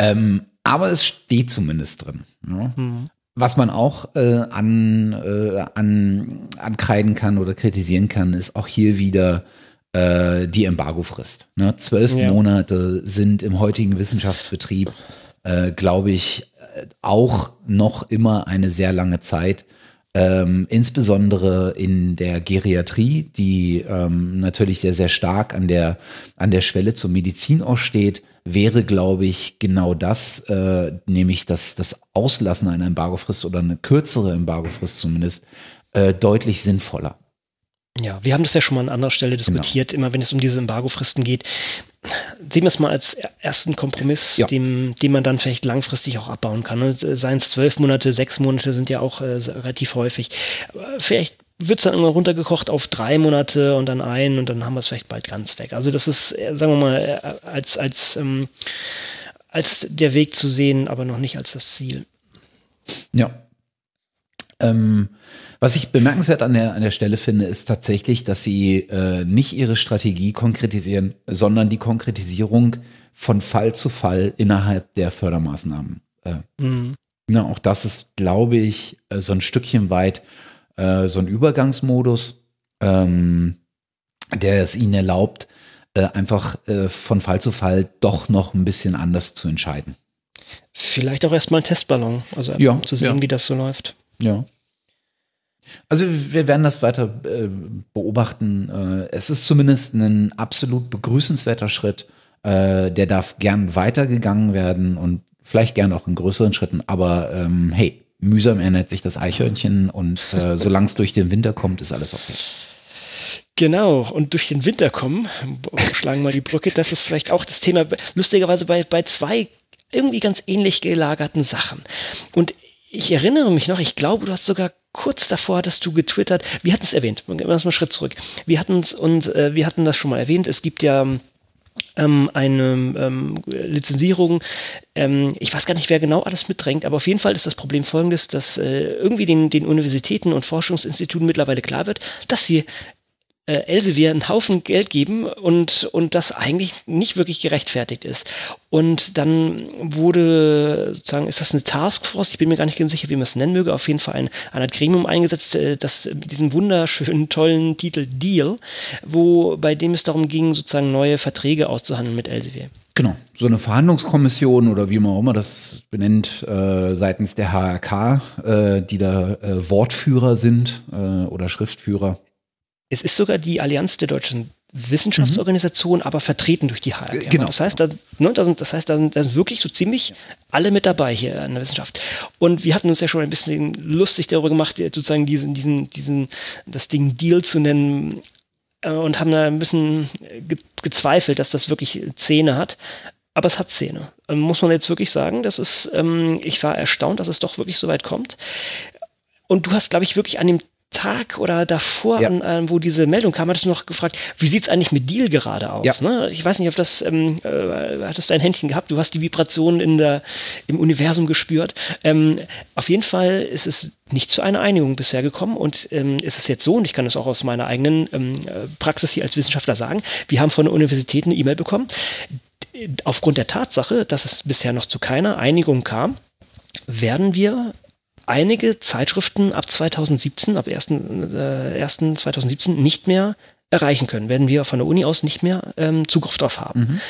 Ähm, aber es steht zumindest drin. Ne? Mhm. Was man auch äh, an, äh, an, ankreiden kann oder kritisieren kann, ist auch hier wieder äh, die Embargofrist. Ne? Zwölf ja. Monate sind im heutigen Wissenschaftsbetrieb, äh, glaube ich, auch noch immer eine sehr lange Zeit. Ähm, insbesondere in der Geriatrie, die ähm, natürlich sehr, sehr stark an der, an der Schwelle zur Medizin auch steht, wäre, glaube ich, genau das, äh, nämlich das, das Auslassen einer Embargofrist oder eine kürzere Embargofrist zumindest, äh, deutlich sinnvoller. Ja, wir haben das ja schon mal an anderer Stelle genau. diskutiert, genau. immer wenn es um diese Embargofristen geht sehen wir es mal als ersten Kompromiss, ja. dem, den man dann vielleicht langfristig auch abbauen kann. Ne? Seien es zwölf Monate, sechs Monate sind ja auch äh, relativ häufig. Vielleicht wird es dann irgendwann runtergekocht auf drei Monate und dann ein und dann haben wir es vielleicht bald ganz weg. Also das ist, äh, sagen wir mal, äh, als, als, ähm, als der Weg zu sehen, aber noch nicht als das Ziel. Ja. Ähm, was ich bemerkenswert an der, an der Stelle finde, ist tatsächlich, dass sie äh, nicht ihre Strategie konkretisieren, sondern die Konkretisierung von Fall zu Fall innerhalb der Fördermaßnahmen. Äh, mhm. na, auch das ist, glaube ich, äh, so ein Stückchen weit äh, so ein Übergangsmodus, ähm, der es ihnen erlaubt, äh, einfach äh, von Fall zu Fall doch noch ein bisschen anders zu entscheiden. Vielleicht auch erstmal ein Testballon, also ja, zu sehen, ja. wie das so läuft. Ja. Also wir werden das weiter äh, beobachten. Äh, es ist zumindest ein absolut begrüßenswerter Schritt. Äh, der darf gern weitergegangen werden und vielleicht gern auch in größeren Schritten. Aber ähm, hey, mühsam ernährt sich das Eichhörnchen und äh, solange es durch den Winter kommt, ist alles okay. Genau, und durch den Winter kommen, schlagen wir die Brücke, das ist vielleicht auch das Thema, lustigerweise bei, bei zwei irgendwie ganz ähnlich gelagerten Sachen. Und ich erinnere mich noch, ich glaube, du hast sogar kurz davor hattest du getwittert, wir hatten es erwähnt, wir einen Schritt zurück. Wir hatten es und äh, wir hatten das schon mal erwähnt, es gibt ja ähm, eine ähm, Lizenzierung. Ähm, ich weiß gar nicht, wer genau alles mitdrängt, aber auf jeden Fall ist das Problem folgendes, dass äh, irgendwie den, den Universitäten und Forschungsinstituten mittlerweile klar wird, dass sie äh, Elsevier einen Haufen Geld geben und, und das eigentlich nicht wirklich gerechtfertigt ist. Und dann wurde sozusagen, ist das eine Taskforce, ich bin mir gar nicht ganz sicher, wie man es nennen möge, auf jeden Fall ein, ein Gremium eingesetzt, äh, das mit diesem wunderschönen, tollen Titel Deal, wo, bei dem es darum ging, sozusagen neue Verträge auszuhandeln mit Elsevier. Genau, so eine Verhandlungskommission oder wie man auch immer das benennt, äh, seitens der HRK, äh, die da äh, Wortführer sind äh, oder Schriftführer. Es ist sogar die Allianz der deutschen Wissenschaftsorganisation, mhm. aber vertreten durch die HRG. Genau. Das heißt, da, ne, da sind, das heißt, da sind, da sind wirklich so ziemlich alle mit dabei hier in der Wissenschaft. Und wir hatten uns ja schon ein bisschen lustig darüber gemacht, sozusagen diesen, diesen, diesen, das Ding Deal zu nennen äh, und haben da ein bisschen ge gezweifelt, dass das wirklich Zähne hat. Aber es hat Zähne. Ähm, muss man jetzt wirklich sagen, das ist, ähm, ich war erstaunt, dass es doch wirklich so weit kommt. Und du hast, glaube ich, wirklich an dem Tag oder davor, ja. an, wo diese Meldung kam, hattest du noch gefragt, wie sieht es eigentlich mit Deal gerade aus? Ja. Ne? Ich weiß nicht, ob das, ähm, äh, hattest dein Händchen gehabt, du hast die Vibration in der, im Universum gespürt. Ähm, auf jeden Fall ist es nicht zu einer Einigung bisher gekommen und ähm, ist es jetzt so, und ich kann das auch aus meiner eigenen ähm, Praxis hier als Wissenschaftler sagen, wir haben von der Universität eine E-Mail bekommen, aufgrund der Tatsache, dass es bisher noch zu keiner Einigung kam, werden wir einige Zeitschriften ab 2017, ab 1. Äh, 1. 2017 nicht mehr erreichen können, werden wir von der Uni aus nicht mehr ähm, Zugriff darauf haben.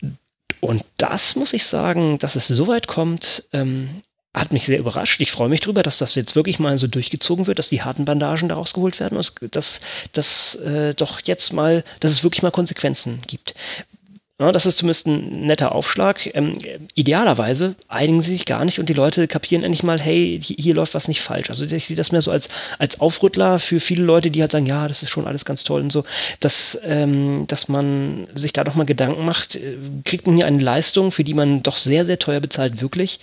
Mhm. Und das muss ich sagen, dass es so weit kommt, ähm, hat mich sehr überrascht. Ich freue mich darüber, dass das jetzt wirklich mal so durchgezogen wird, dass die harten Bandagen daraus geholt werden und dass, dass äh, doch jetzt mal, dass es wirklich mal Konsequenzen gibt. Ja, das ist zumindest ein netter Aufschlag. Ähm, idealerweise einigen sie sich gar nicht und die Leute kapieren endlich mal, hey, hier, läuft was nicht falsch. Also ich sehe das mehr so als, als Aufrüttler für viele Leute, die halt sagen, ja, das ist schon alles ganz toll und so, dass, ähm, dass man sich da doch mal Gedanken macht, äh, kriegt man hier eine Leistung, für die man doch sehr, sehr teuer bezahlt, wirklich?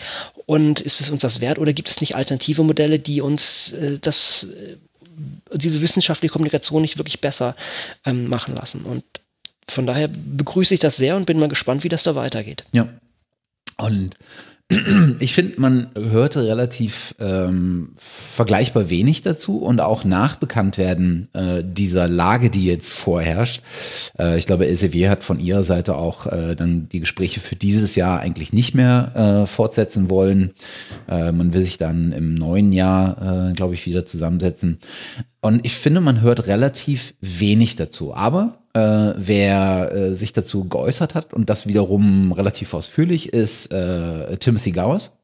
Und ist es uns das wert oder gibt es nicht alternative Modelle, die uns äh, das äh, diese wissenschaftliche Kommunikation nicht wirklich besser ähm, machen lassen. Und von daher begrüße ich das sehr und bin mal gespannt, wie das da weitergeht. Ja. Und ich finde, man hörte relativ ähm, vergleichbar wenig dazu und auch nach Bekanntwerden äh, dieser Lage, die jetzt vorherrscht. Äh, ich glaube, Elsevier hat von ihrer Seite auch äh, dann die Gespräche für dieses Jahr eigentlich nicht mehr äh, fortsetzen wollen. Äh, man will sich dann im neuen Jahr, äh, glaube ich, wieder zusammensetzen. Und ich finde, man hört relativ wenig dazu. Aber äh, wer äh, sich dazu geäußert hat und das wiederum relativ ausführlich ist äh, Timothy Gowers.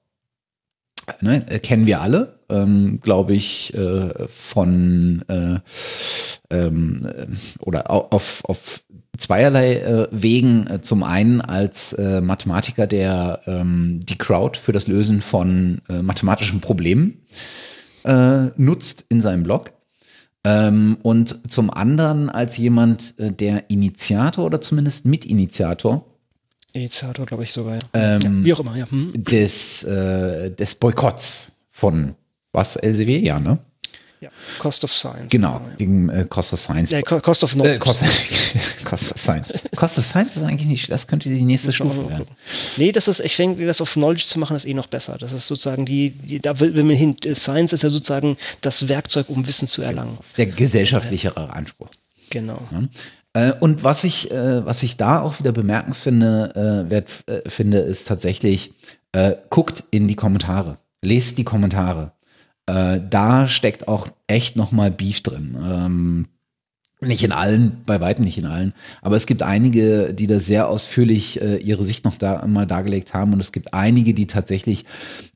Ne, äh, kennen wir alle, ähm, glaube ich, äh, von äh, ähm, oder auf, auf zweierlei äh, Wegen. Zum einen als äh, Mathematiker, der ähm, die Crowd für das Lösen von äh, mathematischen Problemen nutzt in seinem Blog. Ähm, und zum anderen als jemand, äh, der Initiator oder zumindest Mitinitiator Initiator, glaube ich sogar. Ja. Ähm, ja, wie auch immer, ja. Hm. Des, äh, des Boykotts von was, LCW? Ja, ne? Ja, Cost of Science. Genau, ja. gegen äh, Cost of Science. Äh, Cost of Knowledge. Äh, Cost, Cost, of Science. Cost of Science ist eigentlich nicht, das könnte die nächste Stufe werden. Nee, das ist, ich denke, das auf Knowledge zu machen, ist eh noch besser. Das ist sozusagen die, die da will man hin. Science ist ja sozusagen das Werkzeug, um Wissen zu erlangen. Das ist der gesellschaftlichere Anspruch. Genau. Ja. Äh, und was ich, äh, was ich da auch wieder bemerkenswert äh, wert, äh, finde, ist tatsächlich, äh, guckt in die Kommentare. Lest die Kommentare äh, da steckt auch echt nochmal Beef drin. Ähm, nicht in allen, bei weitem nicht in allen, aber es gibt einige, die da sehr ausführlich äh, ihre Sicht noch da mal dargelegt haben und es gibt einige, die tatsächlich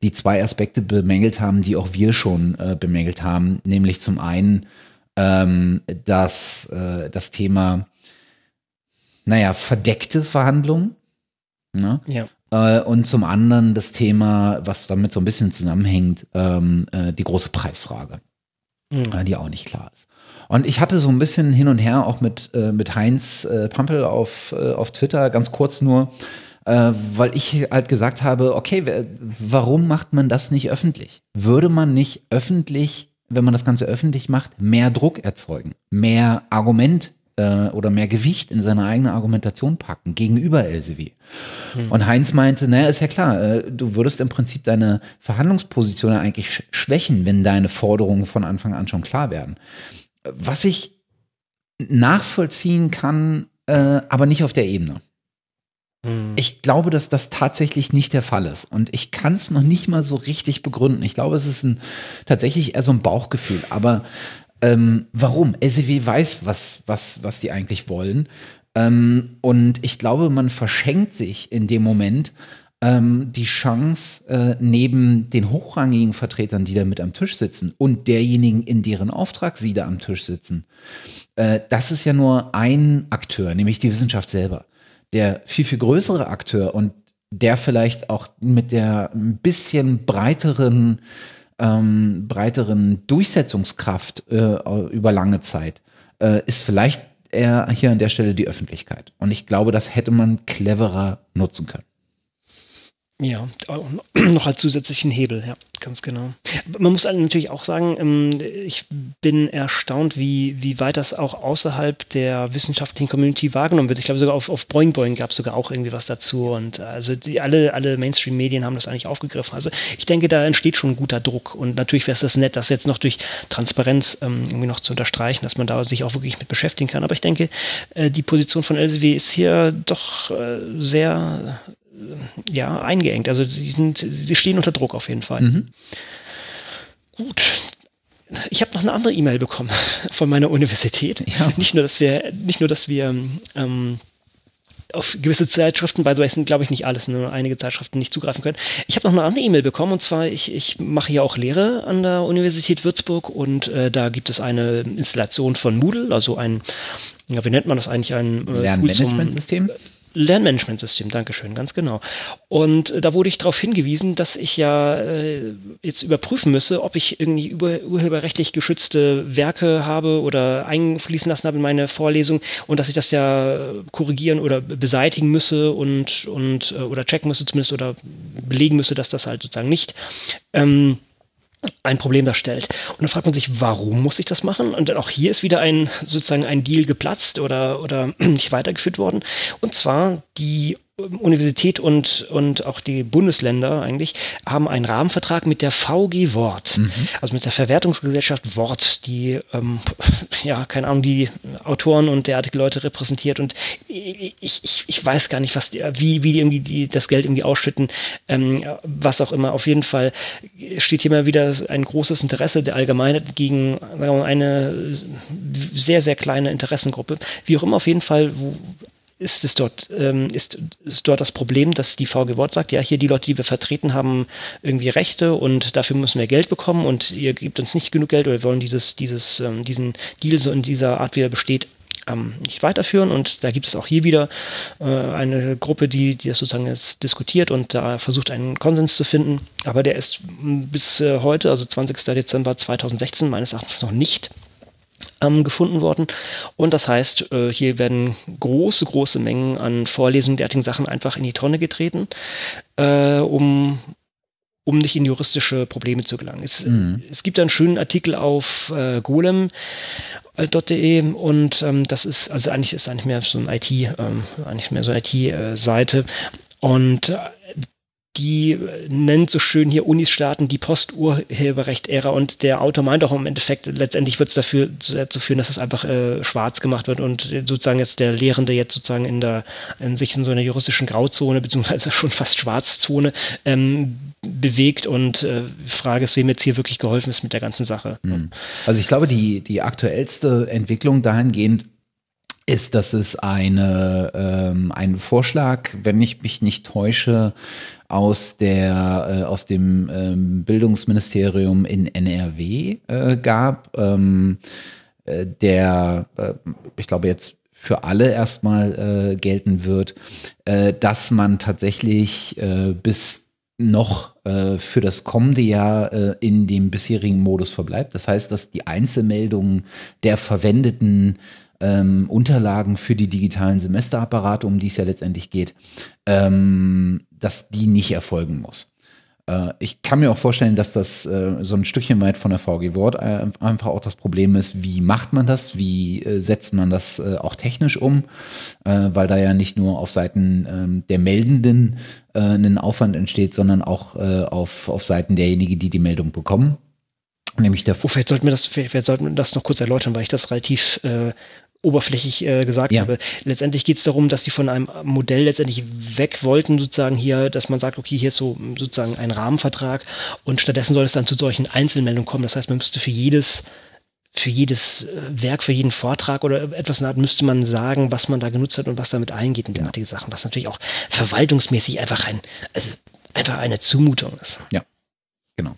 die zwei Aspekte bemängelt haben, die auch wir schon äh, bemängelt haben, nämlich zum einen ähm, das, äh, das Thema, naja, verdeckte Verhandlungen. Ne? Ja. Äh, und zum anderen das Thema, was damit so ein bisschen zusammenhängt, ähm, äh, die große Preisfrage, mhm. Die auch nicht klar ist. Und ich hatte so ein bisschen hin und her auch mit, mit Heinz Pampel auf, auf Twitter, ganz kurz nur, weil ich halt gesagt habe, okay, warum macht man das nicht öffentlich? Würde man nicht öffentlich, wenn man das Ganze öffentlich macht, mehr Druck erzeugen, mehr Argument äh, oder mehr Gewicht in seine eigene Argumentation packen gegenüber Elsevier. Hm. Und Heinz meinte, naja, ist ja klar, äh, du würdest im Prinzip deine Verhandlungsposition eigentlich schwächen, wenn deine Forderungen von Anfang an schon klar werden. Was ich nachvollziehen kann, äh, aber nicht auf der Ebene. Hm. Ich glaube, dass das tatsächlich nicht der Fall ist. Und ich kann es noch nicht mal so richtig begründen. Ich glaube, es ist ein, tatsächlich eher so ein Bauchgefühl. Aber ähm, warum? SEW weiß, was, was, was die eigentlich wollen. Ähm, und ich glaube, man verschenkt sich in dem Moment ähm, die Chance, äh, neben den hochrangigen Vertretern, die da mit am Tisch sitzen und derjenigen, in deren Auftrag sie da am Tisch sitzen. Äh, das ist ja nur ein Akteur, nämlich die Wissenschaft selber. Der viel, viel größere Akteur und der vielleicht auch mit der ein bisschen breiteren ähm, breiteren Durchsetzungskraft äh, über lange Zeit, äh, ist vielleicht eher hier an der Stelle die Öffentlichkeit. Und ich glaube, das hätte man cleverer nutzen können. Ja, noch als zusätzlichen Hebel, ja, ganz genau. Man muss natürlich auch sagen, ähm, ich bin erstaunt, wie, wie weit das auch außerhalb der wissenschaftlichen Community wahrgenommen wird. Ich glaube, sogar auf, auf Boing Boing gab es sogar auch irgendwie was dazu. Und also die, alle, alle Mainstream-Medien haben das eigentlich aufgegriffen. Also ich denke, da entsteht schon ein guter Druck. Und natürlich wäre es das nett, das jetzt noch durch Transparenz ähm, irgendwie noch zu unterstreichen, dass man da sich auch wirklich mit beschäftigen kann. Aber ich denke, äh, die Position von LCW ist hier doch äh, sehr ja, eingeengt. Also sie, sind, sie stehen unter Druck auf jeden Fall. Mhm. Gut. Ich habe noch eine andere E-Mail bekommen von meiner Universität. Ja. Nicht nur, dass wir, nicht nur, dass wir ähm, auf gewisse Zeitschriften, by the way, sind glaube ich nicht alles, nur einige Zeitschriften nicht zugreifen können. Ich habe noch eine andere E-Mail bekommen und zwar, ich, ich mache ja auch Lehre an der Universität Würzburg und äh, da gibt es eine Installation von Moodle, also ein, ja, wie nennt man das eigentlich, ein äh, Lernmanagementsystem? Lernmanagementsystem, Dankeschön, ganz genau. Und äh, da wurde ich darauf hingewiesen, dass ich ja äh, jetzt überprüfen müsse, ob ich irgendwie über, urheberrechtlich geschützte Werke habe oder einfließen lassen habe in meine Vorlesung und dass ich das ja korrigieren oder beseitigen müsse und, und äh, oder checken müsse zumindest oder belegen müsse, dass das halt sozusagen nicht ähm, ein Problem darstellt. Und dann fragt man sich, warum muss ich das machen? Und dann auch hier ist wieder ein sozusagen ein Deal geplatzt oder, oder nicht weitergeführt worden. Und zwar die Universität und, und auch die Bundesländer eigentlich haben einen Rahmenvertrag mit der VG Wort, mhm. also mit der Verwertungsgesellschaft Wort, die, ähm, ja, keine Ahnung, die Autoren und derartige Leute repräsentiert und ich, ich, ich weiß gar nicht, was die, wie, wie die irgendwie die, das Geld irgendwie ausschütten, ähm, was auch immer. Auf jeden Fall steht hier mal wieder ein großes Interesse der Allgemeinheit gegen eine sehr, sehr kleine Interessengruppe. Wie auch immer, auf jeden Fall, wo, ist es dort, ähm, ist, ist dort das Problem, dass die VG Wort sagt, ja, hier die Leute, die wir vertreten, haben irgendwie Rechte und dafür müssen wir Geld bekommen und ihr gebt uns nicht genug Geld oder wir wollen dieses, dieses, ähm, diesen Deal so in dieser Art, wie er besteht, ähm, nicht weiterführen. Und da gibt es auch hier wieder äh, eine Gruppe, die, die das sozusagen jetzt diskutiert und da versucht, einen Konsens zu finden. Aber der ist bis äh, heute, also 20. Dezember 2016, meines Erachtens noch nicht ähm, gefunden worden. Und das heißt, äh, hier werden große, große Mengen an Vorlesungen derartigen Sachen einfach in die Tonne getreten, äh, um um nicht in juristische Probleme zu gelangen. Es, mhm. es gibt einen schönen Artikel auf äh, golem.de und ähm, das ist, also eigentlich ist eigentlich mehr so ein IT, ähm, eigentlich mehr so eine IT-Seite. Äh, und äh, die nennt so schön hier Unis starten die Posturheberrecht-Ära und der Autor meint auch im Endeffekt, letztendlich wird es dafür dazu führen, dass es einfach äh, schwarz gemacht wird und sozusagen jetzt der Lehrende jetzt sozusagen in der in sich in so einer juristischen Grauzone beziehungsweise schon fast Schwarzzone ähm, bewegt und äh, Frage ist, wem jetzt hier wirklich geholfen ist mit der ganzen Sache. Hm. Also ich glaube, die, die aktuellste Entwicklung dahingehend ist, dass es eine, ähm, einen Vorschlag, wenn ich mich nicht täusche, aus, der, äh, aus dem ähm, Bildungsministerium in NRW äh, gab, ähm, äh, der, äh, ich glaube, jetzt für alle erstmal äh, gelten wird, äh, dass man tatsächlich bis noch für das kommende Jahr in dem bisherigen Modus verbleibt. Das heißt, dass die Einzelmeldungen der verwendeten ähm, Unterlagen für die digitalen Semesterapparate, um die es ja letztendlich geht, ähm, dass die nicht erfolgen muss. Äh, ich kann mir auch vorstellen, dass das äh, so ein Stückchen weit von der VG Wort äh, einfach auch das Problem ist, wie macht man das, wie äh, setzt man das äh, auch technisch um, äh, weil da ja nicht nur auf Seiten ähm, der Meldenden ein Aufwand entsteht, sondern auch auf, auf Seiten derjenigen, die die Meldung bekommen. Nämlich der oh, vielleicht sollten wir das, vielleicht sollten wir das noch kurz erläutern, weil ich das relativ äh, oberflächlich äh, gesagt ja. habe. Letztendlich geht es darum, dass die von einem Modell letztendlich weg wollten, sozusagen hier, dass man sagt, okay, hier ist so sozusagen ein Rahmenvertrag und stattdessen soll es dann zu solchen Einzelmeldungen kommen. Das heißt, man müsste für jedes für jedes äh, Werk, für jeden Vortrag oder etwas in der Art müsste man sagen, was man da genutzt hat und was damit eingeht in derartige Sachen, was natürlich auch verwaltungsmäßig einfach ein, also einfach eine Zumutung ist. Ja, genau.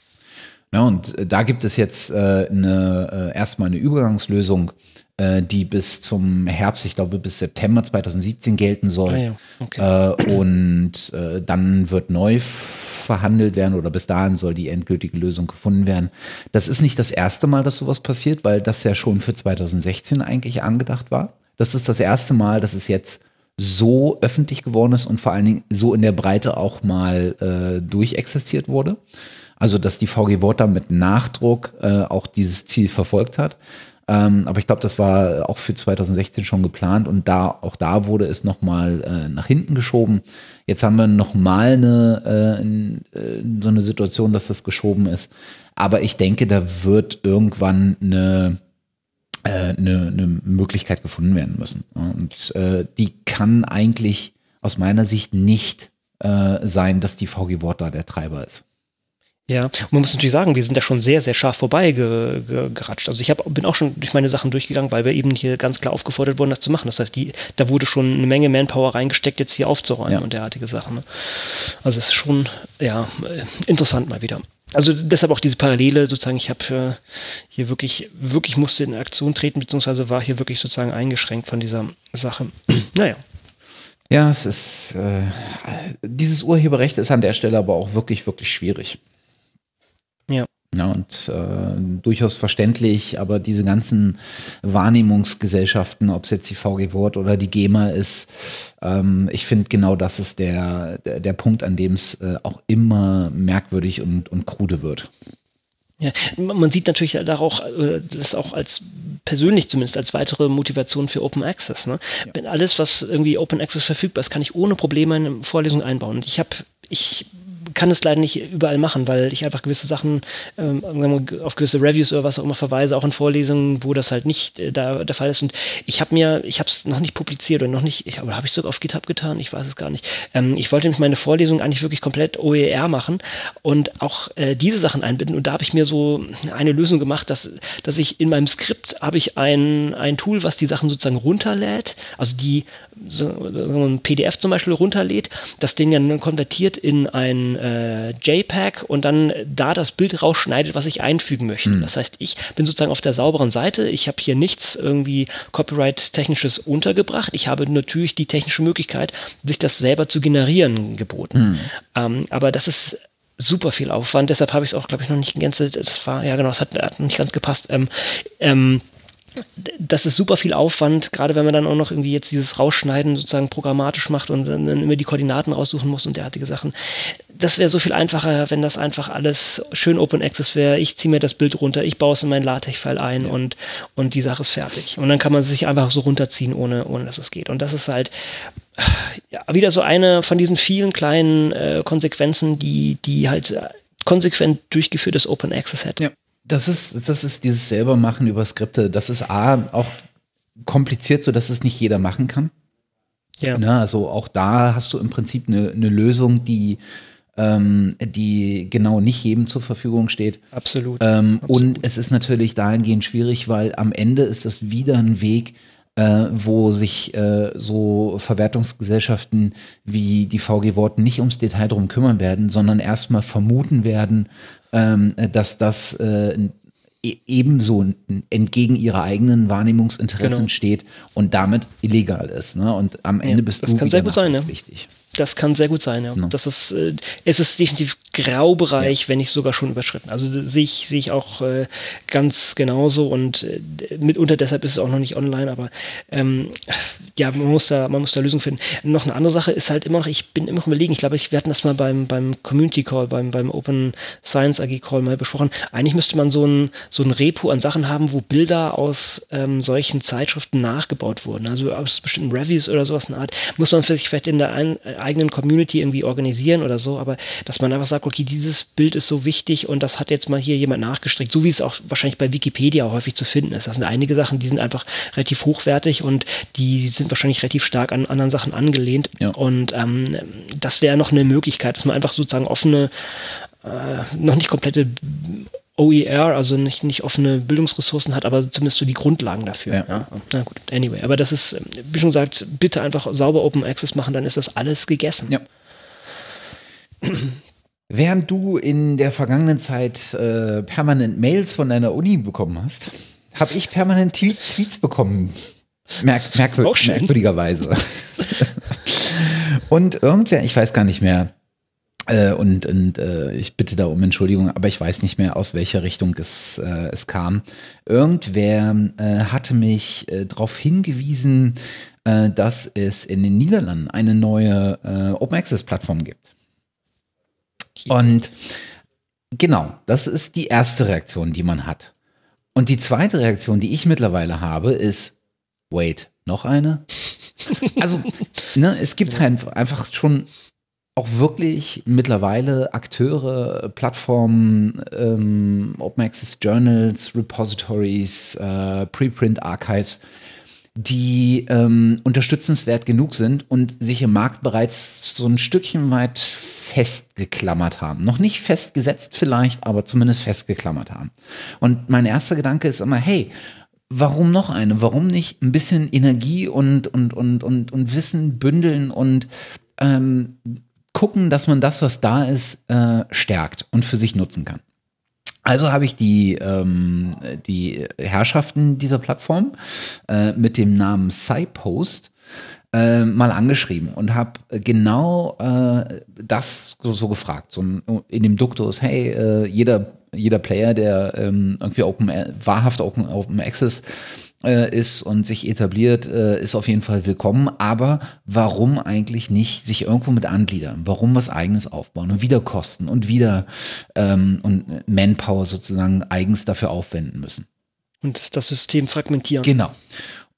Ja, und äh, da gibt es jetzt äh, eine, äh, erstmal eine Übergangslösung, die bis zum Herbst, ich glaube bis September 2017 gelten soll. Ah, ja. okay. äh, und äh, dann wird neu verhandelt werden oder bis dahin soll die endgültige Lösung gefunden werden. Das ist nicht das erste Mal, dass sowas passiert, weil das ja schon für 2016 eigentlich angedacht war. Das ist das erste Mal, dass es jetzt so öffentlich geworden ist und vor allen Dingen so in der Breite auch mal äh, durchexistiert wurde. Also, dass die VG da mit Nachdruck äh, auch dieses Ziel verfolgt hat. Ähm, aber ich glaube, das war auch für 2016 schon geplant und da auch da wurde es nochmal äh, nach hinten geschoben. Jetzt haben wir nochmal eine äh, äh, so eine Situation, dass das geschoben ist. Aber ich denke, da wird irgendwann eine äh, eine, eine Möglichkeit gefunden werden müssen. Und äh, die kann eigentlich aus meiner Sicht nicht äh, sein, dass die VG Wort da der Treiber ist. Ja, und man muss natürlich sagen, wir sind da schon sehr, sehr scharf vorbei ge, ge, geratscht. Also ich hab, bin auch schon durch meine Sachen durchgegangen, weil wir eben hier ganz klar aufgefordert wurden, das zu machen. Das heißt, die, da wurde schon eine Menge Manpower reingesteckt, jetzt hier aufzuräumen ja. und derartige Sachen. Ne? Also es ist schon, ja, interessant mal wieder. Also deshalb auch diese Parallele sozusagen, ich habe äh, hier wirklich, wirklich musste in Aktion treten, beziehungsweise war hier wirklich sozusagen eingeschränkt von dieser Sache. naja. Ja, es ist, äh, dieses Urheberrecht ist an der Stelle aber auch wirklich, wirklich schwierig. Ja. Und äh, durchaus verständlich, aber diese ganzen Wahrnehmungsgesellschaften, ob es jetzt die VG Wort oder die GEMA ist, ähm, ich finde genau das ist der, der, der Punkt, an dem es äh, auch immer merkwürdig und, und krude wird. Ja, man sieht natürlich da auch, äh, das auch als persönlich zumindest als weitere Motivation für Open Access. Ne? Ja. Wenn alles, was irgendwie Open Access verfügbar ist, kann ich ohne Probleme in eine Vorlesung einbauen. Und ich habe, ich kann es leider nicht überall machen, weil ich einfach gewisse Sachen ähm, auf gewisse Reviews oder was auch immer verweise, auch in Vorlesungen, wo das halt nicht äh, da der Fall ist. Und ich habe mir, ich habe es noch nicht publiziert oder noch nicht, ich, oder habe ich es sogar auf GitHub getan? Ich weiß es gar nicht. Ähm, ich wollte nämlich meine Vorlesung eigentlich wirklich komplett OER machen und auch äh, diese Sachen einbinden. Und da habe ich mir so eine Lösung gemacht, dass, dass ich in meinem Skript habe ich ein, ein Tool, was die Sachen sozusagen runterlädt, also die so, ein PDF zum Beispiel runterlädt, das Ding dann konvertiert in ein äh, JPEG und dann da das Bild rausschneidet, was ich einfügen möchte. Mhm. Das heißt, ich bin sozusagen auf der sauberen Seite. Ich habe hier nichts irgendwie Copyright-technisches untergebracht. Ich habe natürlich die technische Möglichkeit, sich das selber zu generieren geboten. Mhm. Ähm, aber das ist super viel Aufwand. Deshalb habe ich es auch, glaube ich, noch nicht gänzelt. Das war, ja genau, es hat, hat nicht ganz gepasst. Ähm, ähm, das ist super viel Aufwand, gerade wenn man dann auch noch irgendwie jetzt dieses Rausschneiden sozusagen programmatisch macht und dann immer die Koordinaten raussuchen muss und derartige Sachen. Das wäre so viel einfacher, wenn das einfach alles schön Open Access wäre. Ich ziehe mir das Bild runter, ich baue es in mein LaTeX-File ein ja. und, und die Sache ist fertig. Und dann kann man es sich einfach so runterziehen, ohne, ohne dass es geht. Und das ist halt ja, wieder so eine von diesen vielen kleinen äh, Konsequenzen, die, die halt konsequent durchgeführtes Open Access hätte. Ja. Das ist, das ist dieses selber machen über Skripte. Das ist A, auch kompliziert, so dass es nicht jeder machen kann. Ja. Ne, also auch da hast du im Prinzip eine, eine Lösung, die, ähm, die genau nicht jedem zur Verfügung steht. Absolut. Ähm, Absolut. Und es ist natürlich dahingehend schwierig, weil am Ende ist das wieder ein Weg, äh, wo sich äh, so Verwertungsgesellschaften wie die VG Wort nicht ums Detail drum kümmern werden, sondern erstmal vermuten werden, ähm, dass das äh, e-, ebenso entgegen ihrer eigenen Wahrnehmungsinteressen genau. steht und damit illegal ist. Ne? Und am Ende ja, bist das du kann sehr gut sein, ne? wichtig. Das kann sehr gut sein, ja. No. Das ist, äh, es ist definitiv Graubereich, ja. wenn nicht sogar schon überschritten. Also sehe ich, sehe ich auch äh, ganz genauso und äh, mitunter deshalb ist es auch noch nicht online, aber ähm, ja, man muss da, man muss da Lösungen finden. Noch eine andere Sache ist halt immer noch, ich bin immer noch überlegen, ich glaube, ich, wir hatten das mal beim, beim Community Call, beim, beim Open Science AG Call mal besprochen. Eigentlich müsste man so ein, so ein Repo an Sachen haben, wo Bilder aus ähm, solchen Zeitschriften nachgebaut wurden. Also aus bestimmten Reviews oder sowas in Art. Muss man sich vielleicht in der ein, eigenen Community irgendwie organisieren oder so, aber dass man einfach sagt, okay, dieses Bild ist so wichtig und das hat jetzt mal hier jemand nachgestrickt, so wie es auch wahrscheinlich bei Wikipedia häufig zu finden ist. Das sind einige Sachen, die sind einfach relativ hochwertig und die sind wahrscheinlich relativ stark an anderen Sachen angelehnt. Ja. Und ähm, das wäre noch eine Möglichkeit, dass man einfach sozusagen offene, äh, noch nicht komplette OER, also nicht, nicht offene Bildungsressourcen hat, aber zumindest so die Grundlagen dafür. Ja. ja. Na gut, anyway. Aber das ist, wie schon gesagt, bitte einfach sauber Open Access machen, dann ist das alles gegessen. Ja. Während du in der vergangenen Zeit äh, permanent Mails von deiner Uni bekommen hast, habe ich permanent Tweets bekommen. Merk merkwür merkwürdigerweise. Und irgendwer, ich weiß gar nicht mehr, äh, und, und äh, ich bitte da um Entschuldigung, aber ich weiß nicht mehr, aus welcher Richtung es, äh, es kam. Irgendwer äh, hatte mich äh, darauf hingewiesen, äh, dass es in den Niederlanden eine neue äh, Open Access Plattform gibt. Und genau, das ist die erste Reaktion, die man hat. Und die zweite Reaktion, die ich mittlerweile habe, ist, wait, noch eine? Also, ne, es gibt halt einfach schon auch wirklich mittlerweile Akteure, Plattformen, ähm, Open Access Journals, Repositories, äh, Preprint Archives, die ähm, unterstützenswert genug sind und sich im Markt bereits so ein Stückchen weit festgeklammert haben. Noch nicht festgesetzt vielleicht, aber zumindest festgeklammert haben. Und mein erster Gedanke ist immer, hey, warum noch eine? Warum nicht ein bisschen Energie und, und, und, und, und Wissen bündeln und ähm, gucken, dass man das, was da ist, äh, stärkt und für sich nutzen kann. Also habe ich die, ähm, die Herrschaften dieser Plattform äh, mit dem Namen SciPost äh, mal angeschrieben und habe genau äh, das so, so, gefragt. So in dem Duktus, hey, äh, jeder, jeder Player, der ähm, irgendwie Open, wahrhaft Open, Open Access ist und sich etabliert, äh, ist auf jeden Fall willkommen. Aber warum eigentlich nicht sich irgendwo mit angliedern? Warum was Eigenes aufbauen und wieder Kosten und wieder ähm, und Manpower sozusagen eigens dafür aufwenden müssen? Und das System fragmentieren. Genau.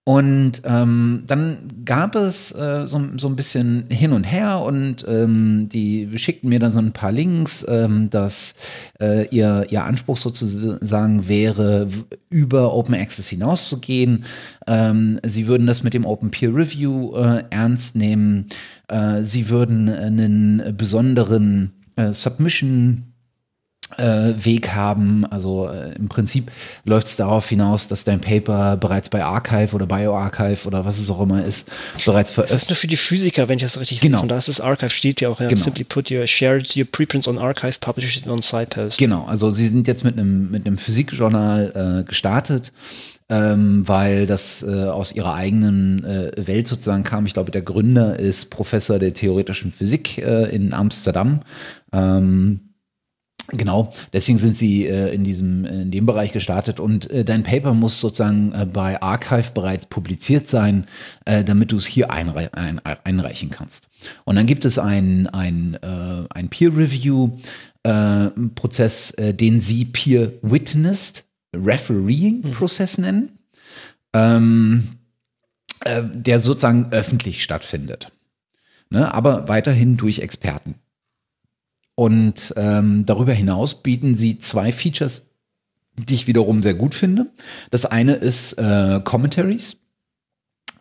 Und ähm, dann gab es äh, so, so ein bisschen hin und her und ähm, die schickten mir dann so ein paar Links, ähm, dass äh, ihr, ihr Anspruch sozusagen wäre, über Open Access hinauszugehen. Ähm, sie würden das mit dem Open Peer Review äh, ernst nehmen. Äh, sie würden einen besonderen äh, Submission Weg haben. Also äh, im Prinzip läuft es darauf hinaus, dass dein Paper bereits bei Archive oder BioArchive oder was es auch immer ist, bereits veröffentlicht. Das ist nur für die Physiker, wenn ich das richtig genau. sehe. Und da ist das Archive, steht ja auch. Ja. Genau. Simply put, your shared your preprints on Archive, publish it on SciPost. Genau, also sie sind jetzt mit einem, mit einem Physikjournal äh, gestartet. Ähm, weil das äh, aus ihrer eigenen äh, Welt sozusagen kam. Ich glaube, der Gründer ist Professor der theoretischen Physik äh, in Amsterdam. Ähm, Genau, deswegen sind sie äh, in diesem in dem Bereich gestartet und äh, dein Paper muss sozusagen äh, bei Archive bereits publiziert sein, äh, damit du es hier einrei ein, einreichen kannst. Und dann gibt es ein ein, äh, ein Peer Review äh, Prozess, äh, den sie Peer Witnessed Refereeing hm. Prozess nennen, ähm, äh, der sozusagen öffentlich stattfindet, ne? aber weiterhin durch Experten. Und ähm, darüber hinaus bieten sie zwei Features, die ich wiederum sehr gut finde. Das eine ist äh, Commentaries,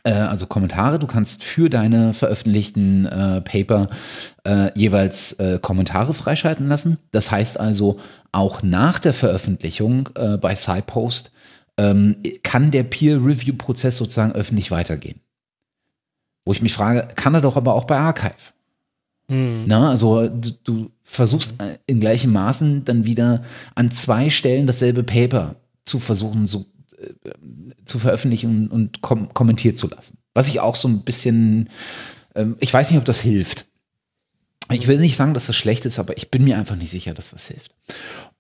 äh, also Kommentare. Du kannst für deine veröffentlichten äh, Paper äh, jeweils äh, Kommentare freischalten lassen. Das heißt also, auch nach der Veröffentlichung äh, bei SciPost ähm, kann der Peer-Review-Prozess sozusagen öffentlich weitergehen. Wo ich mich frage, kann er doch aber auch bei Archive. Hm. Na, also du, du versuchst hm. in gleichem Maßen dann wieder an zwei Stellen dasselbe Paper zu versuchen, so äh, zu veröffentlichen und kom kommentiert zu lassen. Was ich auch so ein bisschen, ähm, ich weiß nicht, ob das hilft. Ich will nicht sagen, dass das schlecht ist, aber ich bin mir einfach nicht sicher, dass das hilft.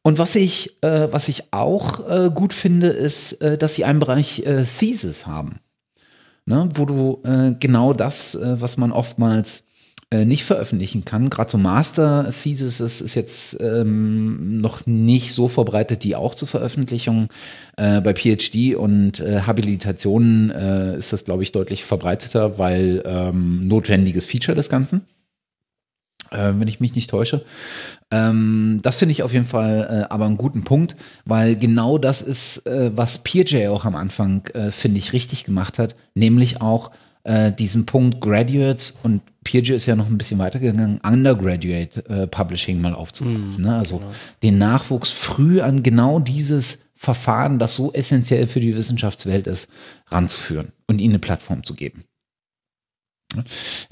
Und was ich, äh, was ich auch äh, gut finde, ist, äh, dass sie einen Bereich äh, Thesis haben. Ne? Wo du äh, genau das, äh, was man oftmals äh, nicht veröffentlichen kann. Gerade so Master Thesis ist, jetzt ähm, noch nicht so verbreitet, die auch zur Veröffentlichung. Äh, bei PhD und äh, Habilitationen äh, ist das, glaube ich, deutlich verbreiteter, weil ähm, notwendiges Feature des Ganzen. Äh, wenn ich mich nicht täusche. Ähm, das finde ich auf jeden Fall äh, aber einen guten Punkt, weil genau das ist, äh, was PeerJ auch am Anfang, äh, finde ich, richtig gemacht hat, nämlich auch äh, diesen Punkt Graduates und Peergy ist ja noch ein bisschen weitergegangen, Undergraduate äh, Publishing mal aufzugreifen. Mm, ne? Also genau. den Nachwuchs früh an genau dieses Verfahren, das so essentiell für die Wissenschaftswelt ist, ranzuführen und ihnen eine Plattform zu geben.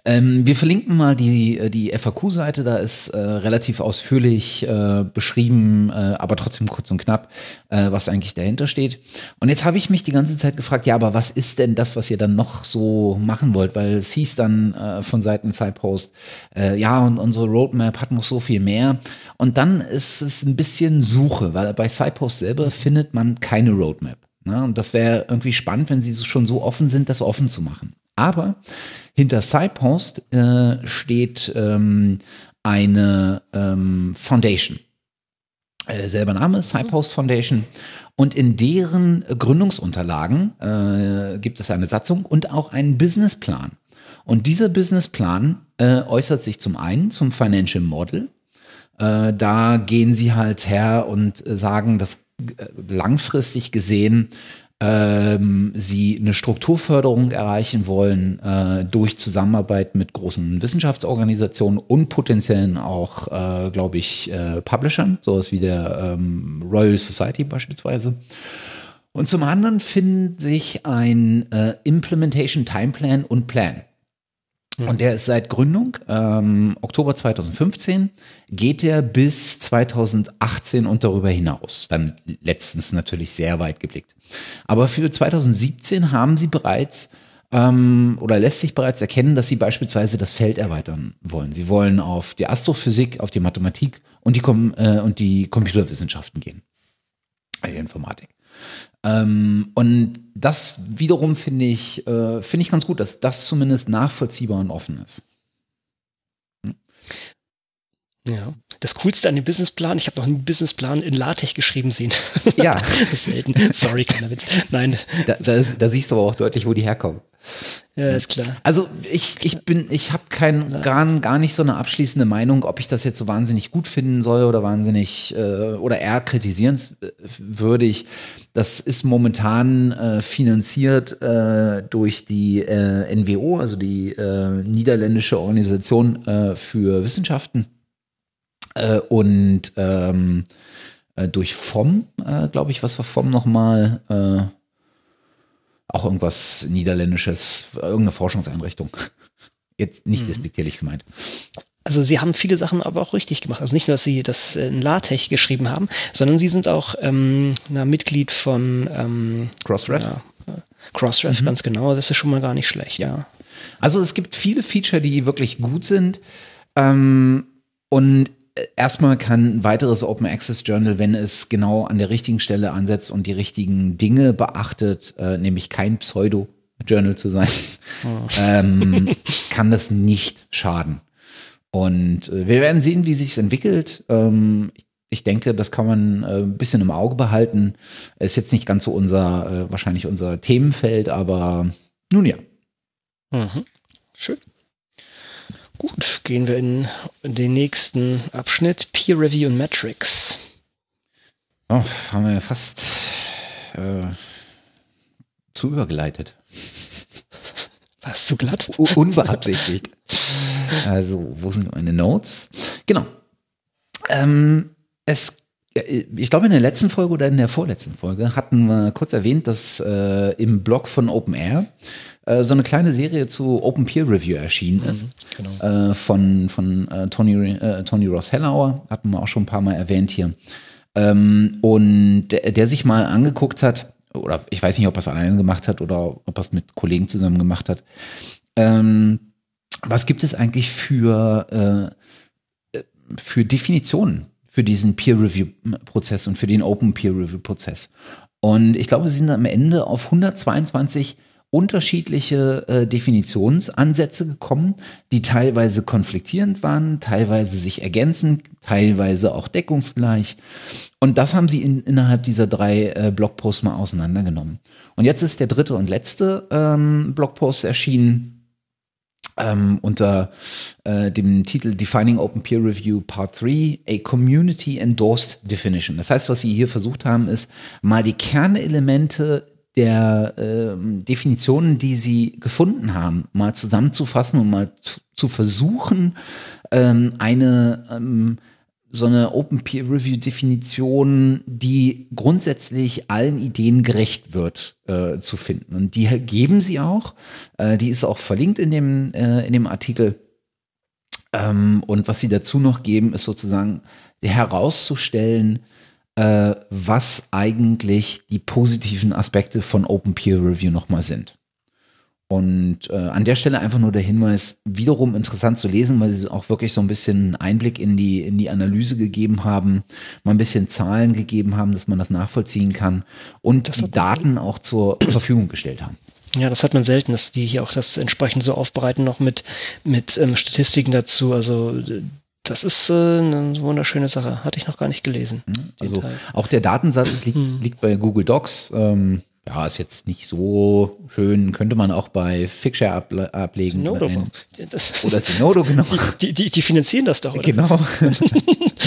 Ähm, wir verlinken mal die, äh, die FAQ-Seite, da ist äh, relativ ausführlich äh, beschrieben, äh, aber trotzdem kurz und knapp, äh, was eigentlich dahinter steht. Und jetzt habe ich mich die ganze Zeit gefragt, ja, aber was ist denn das, was ihr dann noch so machen wollt? Weil es hieß dann äh, von Seiten Sidepost, ja, und unsere Roadmap hat noch so viel mehr. Und dann ist es ein bisschen Suche, weil bei Sidepost selber findet man keine Roadmap. Ne? Und das wäre irgendwie spannend, wenn sie schon so offen sind, das offen zu machen. Aber hinter SciPost äh, steht ähm, eine ähm, Foundation. Äh, selber Name, SciPost Foundation. Und in deren Gründungsunterlagen äh, gibt es eine Satzung und auch einen Businessplan. Und dieser Businessplan äh, äußert sich zum einen zum Financial Model. Äh, da gehen sie halt her und sagen, dass äh, langfristig gesehen ähm, sie eine Strukturförderung erreichen wollen äh, durch Zusammenarbeit mit großen Wissenschaftsorganisationen und potenziellen auch, äh, glaube ich, äh, Publishern, sowas wie der ähm, Royal Society beispielsweise. Und zum anderen findet sich ein äh, Implementation Timeplan und Plan. Und der ist seit Gründung, ähm, Oktober 2015, geht er bis 2018 und darüber hinaus. Dann letztens natürlich sehr weit geblickt. Aber für 2017 haben sie bereits ähm, oder lässt sich bereits erkennen, dass sie beispielsweise das Feld erweitern wollen. Sie wollen auf die Astrophysik, auf die Mathematik und die, Com äh, und die Computerwissenschaften gehen. Die Informatik. Ähm, und das wiederum finde ich, äh, finde ich ganz gut, dass das zumindest nachvollziehbar und offen ist. Ja, das Coolste an dem Businessplan, ich habe noch einen Businessplan in LaTeX geschrieben sehen. Ja. das ist selten. Sorry, keiner Witz. Nein. Da, da, da, siehst du aber auch deutlich, wo die herkommen. Ja, ist klar. Also ich, ich bin, ich habe kein gar, gar nicht so eine abschließende Meinung, ob ich das jetzt so wahnsinnig gut finden soll oder wahnsinnig äh, oder eher kritisierenswürdig. Das ist momentan äh, finanziert äh, durch die äh, NWO, also die äh, niederländische Organisation äh, für Wissenschaften äh, und ähm, äh, durch FOM, äh, glaube ich, was war FOM nochmal? Äh, auch irgendwas Niederländisches, irgendeine Forschungseinrichtung. Jetzt nicht mhm. despektierlich gemeint. Also sie haben viele Sachen aber auch richtig gemacht. Also nicht nur, dass sie das in LaTeX geschrieben haben, sondern sie sind auch ähm, na, Mitglied von ähm, Crossref. Ja, Crossref, mhm. ganz genau. Das ist schon mal gar nicht schlecht, ja. ja. Also es gibt viele Feature, die wirklich gut sind. Ähm, und erstmal kann ein weiteres Open Access Journal, wenn es genau an der richtigen Stelle ansetzt und die richtigen Dinge beachtet, äh, nämlich kein Pseudo-Journal zu sein, oh. ähm, kann das nicht schaden. Und äh, wir werden sehen, wie sich es entwickelt. Ähm, ich denke, das kann man äh, ein bisschen im Auge behalten. Ist jetzt nicht ganz so unser, äh, wahrscheinlich unser Themenfeld, aber nun ja. Mhm. Schön. Gut, gehen wir in den nächsten Abschnitt. Peer Review und Metrics. Oh, haben wir fast äh, zu übergeleitet. Warst du glatt? unbeabsichtigt. also, wo sind meine Notes? Genau. Ähm, es ich glaube, in der letzten Folge oder in der vorletzten Folge hatten wir kurz erwähnt, dass äh, im Blog von OpenAir äh, so eine kleine Serie zu Open Peer Review erschienen mhm, ist. Genau. Äh, von von äh, Tony, äh, Tony Ross Hellauer, hatten wir auch schon ein paar Mal erwähnt hier. Ähm, und der, der sich mal angeguckt hat, oder ich weiß nicht, ob er es alleine gemacht hat oder ob er es mit Kollegen zusammen gemacht hat. Ähm, was gibt es eigentlich für, äh, für Definitionen für diesen Peer-Review-Prozess und für den Open Peer-Review-Prozess. Und ich glaube, sie sind am Ende auf 122 unterschiedliche äh, Definitionsansätze gekommen, die teilweise konfliktierend waren, teilweise sich ergänzen, teilweise auch deckungsgleich. Und das haben sie in, innerhalb dieser drei äh, Blogposts mal auseinandergenommen. Und jetzt ist der dritte und letzte ähm, Blogpost erschienen, ähm, unter äh, dem Titel Defining Open Peer Review Part 3, a Community Endorsed Definition. Das heißt, was sie hier versucht haben, ist mal die Kernelemente der äh, Definitionen, die sie gefunden haben, mal zusammenzufassen und mal zu, zu versuchen, ähm, eine ähm, so eine Open Peer Review Definition, die grundsätzlich allen Ideen gerecht wird, äh, zu finden. Und die geben sie auch. Äh, die ist auch verlinkt in dem, äh, in dem Artikel. Ähm, und was sie dazu noch geben, ist sozusagen herauszustellen, äh, was eigentlich die positiven Aspekte von Open Peer Review nochmal sind. Und äh, an der Stelle einfach nur der Hinweis, wiederum interessant zu lesen, weil sie auch wirklich so ein bisschen Einblick in die, in die Analyse gegeben haben, mal ein bisschen Zahlen gegeben haben, dass man das nachvollziehen kann und das die Daten auch zur Verfügung gestellt haben. Ja, das hat man selten, dass die hier auch das entsprechend so aufbereiten, noch mit, mit ähm, Statistiken dazu. Also das ist äh, eine wunderschöne Sache. Hatte ich noch gar nicht gelesen. Hm, also auch der Datensatz liegt, liegt bei Google Docs. Ähm, ja, ist jetzt nicht so schön, könnte man auch bei Fixshare able ablegen. Synodo. Ein, oder Synodo, genau. Die, die, die, finanzieren das doch, oder? Genau.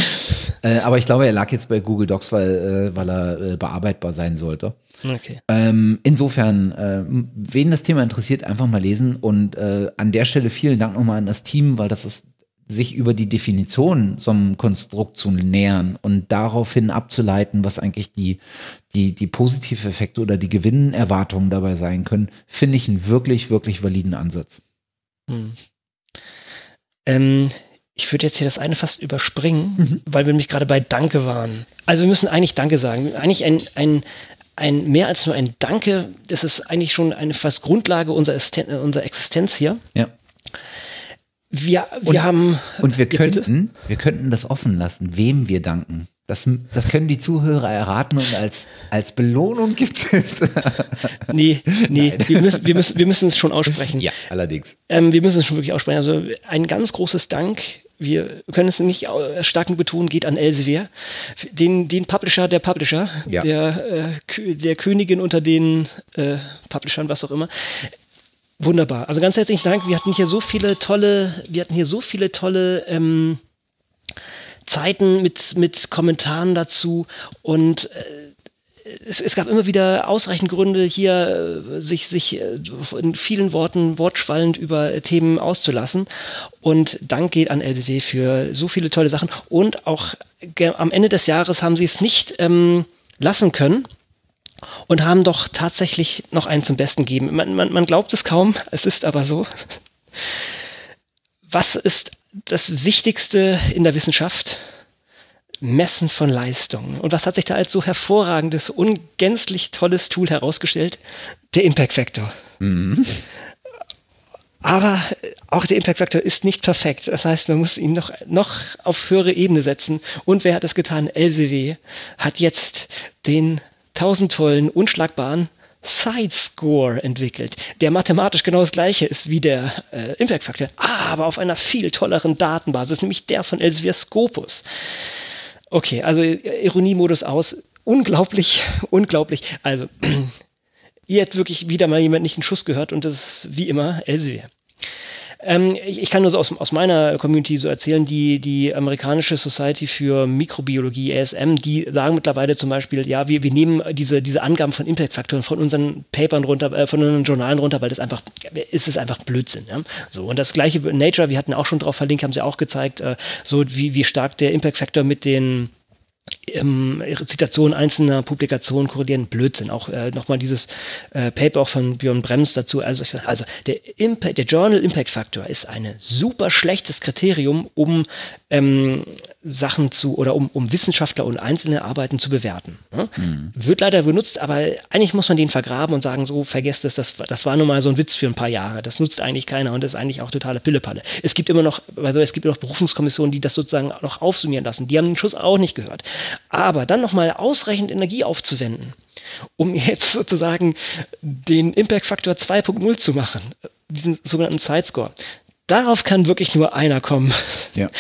äh, aber ich glaube, er lag jetzt bei Google Docs, weil, äh, weil er äh, bearbeitbar sein sollte. Okay. Ähm, insofern, wen das Thema interessiert, einfach mal lesen. Und an der Stelle vielen Dank nochmal an das Team, weil das ist sich über die Definition so einem Konstrukt zu nähern und daraufhin abzuleiten, was eigentlich die, die, die positive Effekte oder die Gewinnerwartungen dabei sein können, finde ich einen wirklich, wirklich validen Ansatz. Hm. Ähm, ich würde jetzt hier das eine fast überspringen, mhm. weil wir nämlich gerade bei Danke waren. Also wir müssen eigentlich Danke sagen. Eigentlich ein, ein, ein mehr als nur ein Danke, das ist eigentlich schon eine fast Grundlage unserer, unserer Existenz hier. Ja. Wir, wir und, haben. Und wir könnten, wir könnten das offen lassen, wem wir danken. Das, das können die Zuhörer erraten und als, als Belohnung gibt es. nee, nee, wir müssen, wir, müssen, wir müssen es schon aussprechen. Ja, allerdings. Ähm, wir müssen es schon wirklich aussprechen. Also ein ganz großes Dank. Wir können es nicht stark betonen, geht an Elsevier. Den, den Publisher der Publisher, ja. der, äh, der Königin unter den äh, Publishern, was auch immer. Wunderbar. Also ganz herzlichen Dank. Wir hatten hier so viele tolle, wir hatten hier so viele tolle ähm, Zeiten mit, mit Kommentaren dazu und äh, es, es, gab immer wieder ausreichend Gründe, hier äh, sich, sich äh, in vielen Worten wortschwallend über Themen auszulassen. Und Dank geht an LDW für so viele tolle Sachen. Und auch am Ende des Jahres haben sie es nicht ähm, lassen können, und haben doch tatsächlich noch einen zum Besten gegeben. Man, man, man glaubt es kaum, es ist aber so. Was ist das Wichtigste in der Wissenschaft? Messen von Leistungen. Und was hat sich da als so hervorragendes, ungänzlich tolles Tool herausgestellt? Der Impact Factor. Mhm. Aber auch der Impact Factor ist nicht perfekt. Das heißt, man muss ihn noch, noch auf höhere Ebene setzen. Und wer hat es getan? LCW hat jetzt den tausend tollen, unschlagbaren Side-Score entwickelt, der mathematisch genau das gleiche ist wie der äh, Impact-Faktor, aber auf einer viel tolleren Datenbasis, nämlich der von Elsevier Scopus. Okay, also Ironiemodus aus. Unglaublich, unglaublich. Also, ihr habt wirklich wieder mal jemand nicht einen Schuss gehört und das ist wie immer Elsevier. Ähm, ich, ich, kann nur so aus, aus, meiner Community so erzählen, die, die amerikanische Society für Mikrobiologie, ASM, die sagen mittlerweile zum Beispiel, ja, wir, wir nehmen diese, diese Angaben von Impact-Faktoren von unseren Papern runter, äh, von unseren Journalen runter, weil das einfach, ist es einfach Blödsinn. Ja? So, und das gleiche Nature, wir hatten auch schon drauf verlinkt, haben sie auch gezeigt, äh, so wie, wie stark der Impact-Faktor mit den ähm, Zitationen einzelner Publikationen korrigieren, Blödsinn. Auch äh, nochmal dieses äh, Paper auch von Björn Brems dazu. Also, also der, Impact, der Journal Impact Factor ist ein super schlechtes Kriterium, um ähm, Sachen zu oder um, um Wissenschaftler und einzelne Arbeiten zu bewerten. Ne? Mhm. Wird leider benutzt, aber eigentlich muss man den vergraben und sagen, so vergesst es, das, das war nun mal so ein Witz für ein paar Jahre. Das nutzt eigentlich keiner und das ist eigentlich auch totale Pillepalle. Es gibt immer noch, also es gibt noch Berufungskommissionen, die das sozusagen noch aufsummieren lassen. Die haben den Schuss auch nicht gehört. Aber dann nochmal ausreichend Energie aufzuwenden, um jetzt sozusagen den Impact-Faktor 2.0 zu machen, diesen sogenannten Sidescore, darauf kann wirklich nur einer kommen. Ja.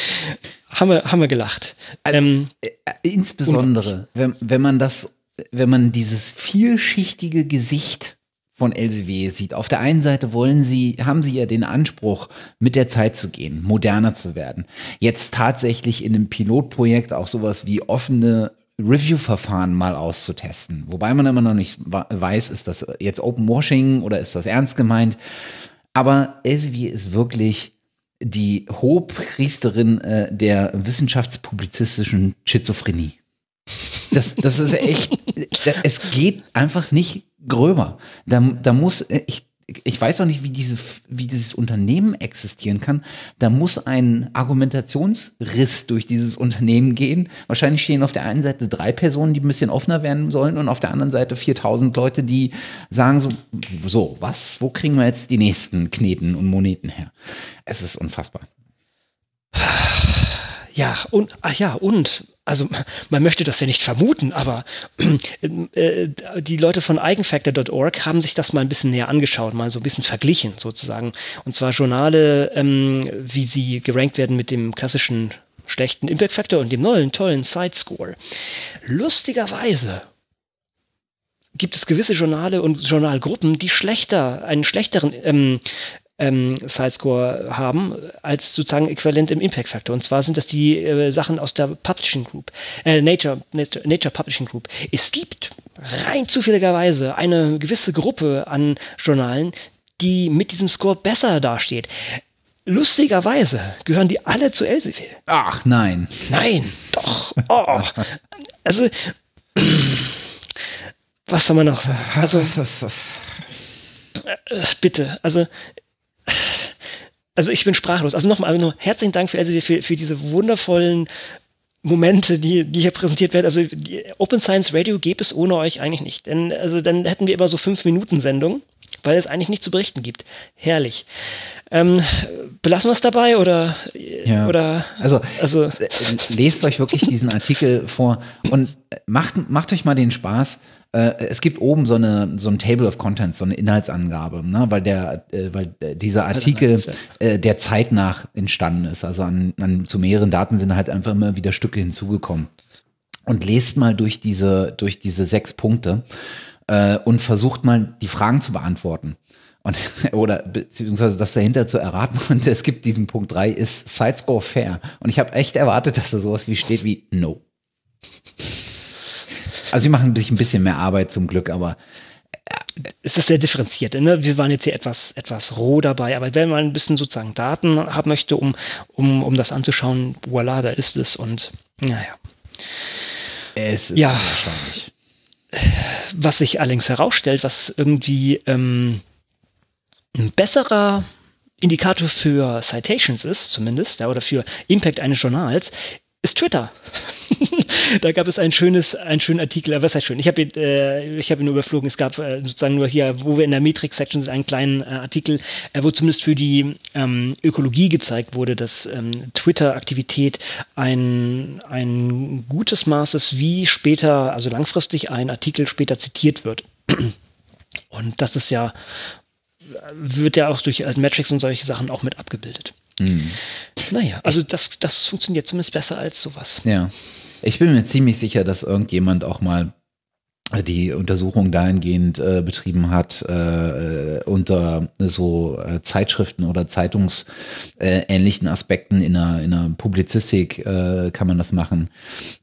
haben, wir, haben wir gelacht. Also, ähm, äh, insbesondere, wenn, wenn man das, wenn man dieses vielschichtige Gesicht von LCW sieht. Auf der einen Seite wollen sie, haben sie ja den Anspruch, mit der Zeit zu gehen, moderner zu werden. Jetzt tatsächlich in einem Pilotprojekt auch sowas wie offene Review-Verfahren mal auszutesten. Wobei man immer noch nicht weiß, ist das jetzt Open Washing oder ist das ernst gemeint? Aber Elsevier ist wirklich die Hochpriesterin äh, der wissenschaftspublizistischen Schizophrenie. Das, das ist echt, es geht einfach nicht gröber. Da, da muss, äh, ich, ich weiß auch nicht, wie, diese, wie dieses Unternehmen existieren kann. Da muss ein Argumentationsriss durch dieses Unternehmen gehen. Wahrscheinlich stehen auf der einen Seite drei Personen, die ein bisschen offener werden sollen und auf der anderen Seite 4000 Leute, die sagen so, so, was, wo kriegen wir jetzt die nächsten Kneten und Moneten her? Es ist unfassbar. Ja, und, ach ja, und also man möchte das ja nicht vermuten, aber äh, die Leute von eigenfactor.org haben sich das mal ein bisschen näher angeschaut, mal so ein bisschen verglichen sozusagen. Und zwar Journale, ähm, wie sie gerankt werden mit dem klassischen schlechten Impact Factor und dem neuen tollen Side Score. Lustigerweise gibt es gewisse Journale und Journalgruppen, die schlechter, einen schlechteren ähm, ähm, Sidescore haben, als sozusagen äquivalent im Impact Factor. Und zwar sind das die äh, Sachen aus der Publishing Group, äh, Nature, Nature, Nature Publishing Group. Es gibt rein zufälligerweise eine gewisse Gruppe an Journalen, die mit diesem Score besser dasteht. Lustigerweise gehören die alle zu Elsevier. Ach nein. Nein, doch. Oh. Also, was soll man noch sagen? Also, äh, bitte, also also ich bin sprachlos. Also nochmal, nur herzlichen Dank für, Elsevier für, für diese wundervollen Momente, die, die hier präsentiert werden. Also Open Science Radio gäbe es ohne euch eigentlich nicht. Denn also dann hätten wir immer so fünf Minuten Sendung, weil es eigentlich nicht zu berichten gibt. Herrlich. Ähm, belassen wir es dabei oder, ja. oder also, also äh, lest euch wirklich diesen Artikel vor und macht, macht euch mal den Spaß, äh, es gibt oben so eine so ein Table of Contents, so eine Inhaltsangabe, ne? weil der, äh, weil dieser Artikel äh, der Zeit nach entstanden ist. Also an, an zu mehreren Daten sind halt einfach immer wieder Stücke hinzugekommen. Und lest mal durch diese durch diese sechs Punkte äh, und versucht mal die Fragen zu beantworten. Und, oder beziehungsweise das dahinter zu erraten. Und es gibt diesen Punkt drei ist Sidescore fair. Und ich habe echt erwartet, dass da sowas wie steht wie No. Also sie machen sich ein bisschen mehr Arbeit zum Glück, aber es ist sehr differenziert. Ne? Wir waren jetzt hier etwas, etwas roh dabei, aber wenn man ein bisschen sozusagen Daten haben möchte, um, um, um das anzuschauen, voila, da ist es und naja. Es ist ja. wahrscheinlich. Was sich allerdings herausstellt, was irgendwie ähm, ein besserer Indikator für Citations ist, zumindest, ja, oder für Impact eines Journals, ist Twitter. da gab es ein schönes, einen schönen Artikel, äh, was heißt schön? Ich habe äh, ich hab ihn überflogen. Es gab äh, sozusagen nur hier, wo wir in der Matrix-Section sind, einen kleinen äh, Artikel, äh, wo zumindest für die ähm, Ökologie gezeigt wurde, dass ähm, Twitter-Aktivität ein, ein gutes Maß ist, wie später, also langfristig ein Artikel später zitiert wird. Und das ist ja, wird ja auch durch Metrics und solche Sachen auch mit abgebildet. Mhm. Naja, also das, das funktioniert zumindest besser als sowas. Ja. Ich bin mir ziemlich sicher, dass irgendjemand auch mal die Untersuchung dahingehend äh, betrieben hat, äh, unter so äh, Zeitschriften oder zeitungsähnlichen Aspekten in einer, in einer Publizistik äh, kann man das machen,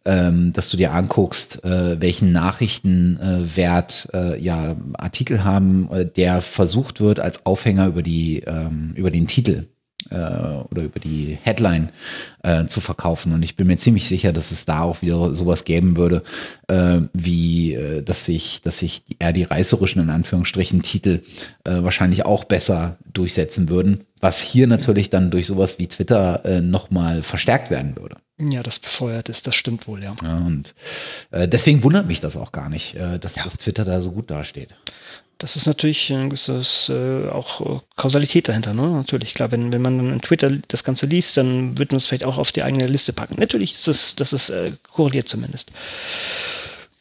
ähm, dass du dir anguckst, äh, welchen Nachrichtenwert äh, ja Artikel haben, der versucht wird als Aufhänger über die ähm, über den Titel äh, oder über die Headline äh, zu verkaufen. Und ich bin mir ziemlich sicher, dass es da auch wieder sowas geben würde, äh, wie äh, dass sich, dass sich eher die reißerischen in Anführungsstrichen Titel äh, wahrscheinlich auch besser durchsetzen würden, was hier natürlich dann durch sowas wie Twitter äh, nochmal verstärkt werden würde. Ja, das befeuert ist, das stimmt wohl, ja. ja und äh, deswegen wundert mich das auch gar nicht, äh, dass, ja. dass Twitter da so gut dasteht das ist natürlich ein gewisses äh, auch äh, Kausalität dahinter, ne? Natürlich, klar, wenn, wenn man dann in Twitter das Ganze liest, dann wird man es vielleicht auch auf die eigene Liste packen. Natürlich, das ist, das ist äh, korreliert zumindest.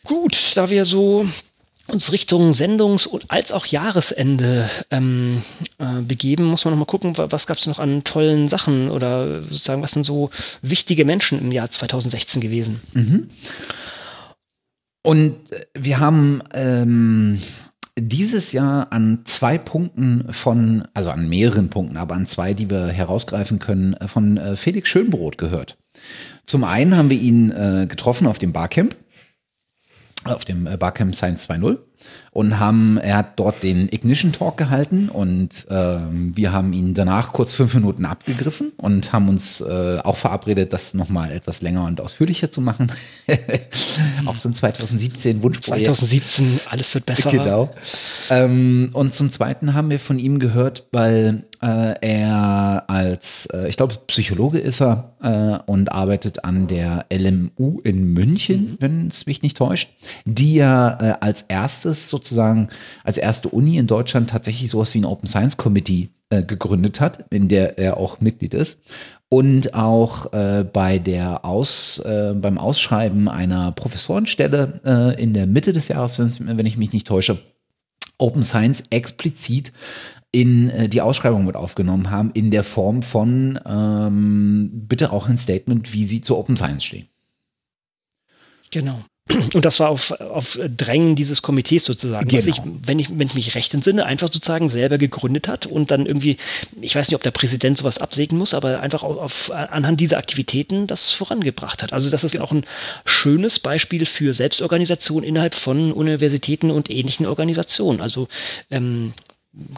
Gut, da wir so uns Richtung Sendungs- und als auch Jahresende ähm, äh, begeben, muss man noch mal gucken, was gab es noch an tollen Sachen oder sozusagen, was sind so wichtige Menschen im Jahr 2016 gewesen. Mhm. Und wir haben ähm, dieses Jahr an zwei Punkten von, also an mehreren Punkten, aber an zwei, die wir herausgreifen können, äh, von äh, Felix Schönbrot gehört. Zum einen haben wir ihn äh, getroffen auf dem Barcamp, auf dem Barcamp Science 2.0 und haben, er hat dort den Ignition Talk gehalten und ähm, wir haben ihn danach kurz fünf Minuten abgegriffen und haben uns äh, auch verabredet, das nochmal etwas länger und ausführlicher zu machen. auch so ein 2017 Wunschprojekt. 2017, alles wird besser. Genau. Ähm, und zum Zweiten haben wir von ihm gehört, weil äh, er als, äh, ich glaube, Psychologe ist er äh, und arbeitet an der LMU in München, mhm. wenn es mich nicht täuscht, die ja äh, als erstes sozusagen, als erste Uni in Deutschland tatsächlich sowas wie ein Open Science Committee äh, gegründet hat, in der er auch Mitglied ist. Und auch äh, bei der Aus, beim Ausschreiben einer Professorenstelle in der Mitte des Jahres, wenn ich mich nicht täusche, Open Science explizit in äh, die Ausschreibung mit aufgenommen haben, in der Form von ähm, bitte auch ein Statement, wie sie zu Open Science stehen. Genau. Und das war auf, auf Drängen dieses Komitees sozusagen, genau. was ich, wenn ich, wenn ich mich recht entsinne, einfach sozusagen selber gegründet hat und dann irgendwie, ich weiß nicht, ob der Präsident sowas absegnen muss, aber einfach auf, auf anhand dieser Aktivitäten das vorangebracht hat. Also das ist auch ein schönes Beispiel für Selbstorganisation innerhalb von Universitäten und ähnlichen Organisationen. Also ähm,